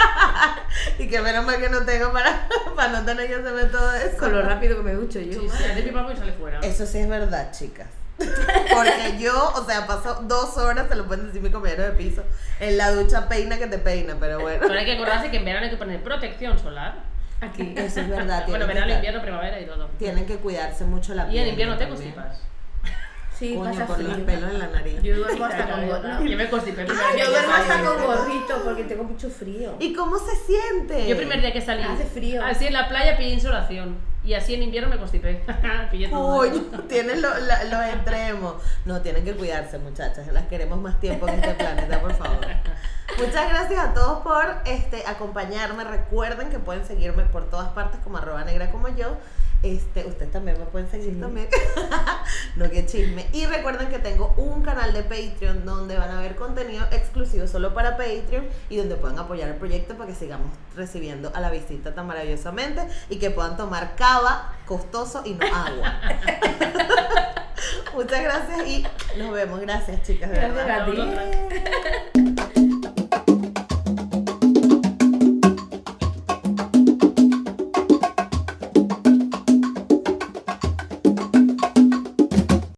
Y que menos mal que no tengo para, para no tener que hacer todo eso. Con lo rápido que me ducho yo. Sí, sí, de mi papá y sale fuera. Eso sí es verdad, chicas. Porque yo, o sea, paso dos horas, se lo pueden decir mi compañero de piso, en la ducha peina que te peina, pero bueno. Pero hay que acordarse que en verano hay que poner protección solar. Aquí. Eso es verdad. Bueno, tienen que verano, estar- invierno, primavera y todo. Tienen que cuidarse mucho la Y piel. en invierno te constipas. Sí, Coño, pasa por los frío. pelos en la nariz. Yo duermo hasta con gorrito. Yo me constipé. yo duermo hasta con gorrito porque tengo mucho frío. ¿Y cómo se siente? Yo primer día que salí. Hace frío. Así en la playa pillé insolación. Y así en invierno me constipé. pillé todo. Coño, tienen lo- la- los extremos. No, tienen que cuidarse, muchachas. Las queremos más tiempo en este planeta, por favor. Muchas gracias a todos por este, acompañarme. Recuerden que pueden seguirme por todas partes como arroba negra como yo. Este, ustedes también me pueden seguir Sí. también. no que chisme. Y recuerden que tengo un canal de Patreon donde van a ver contenido exclusivo solo para Patreon y donde pueden apoyar el proyecto para que sigamos recibiendo a la visita tan maravillosamente y que puedan tomar cava costoso y no agua. Muchas gracias y nos vemos. Gracias, chicas. de Gracias verdad. a ti.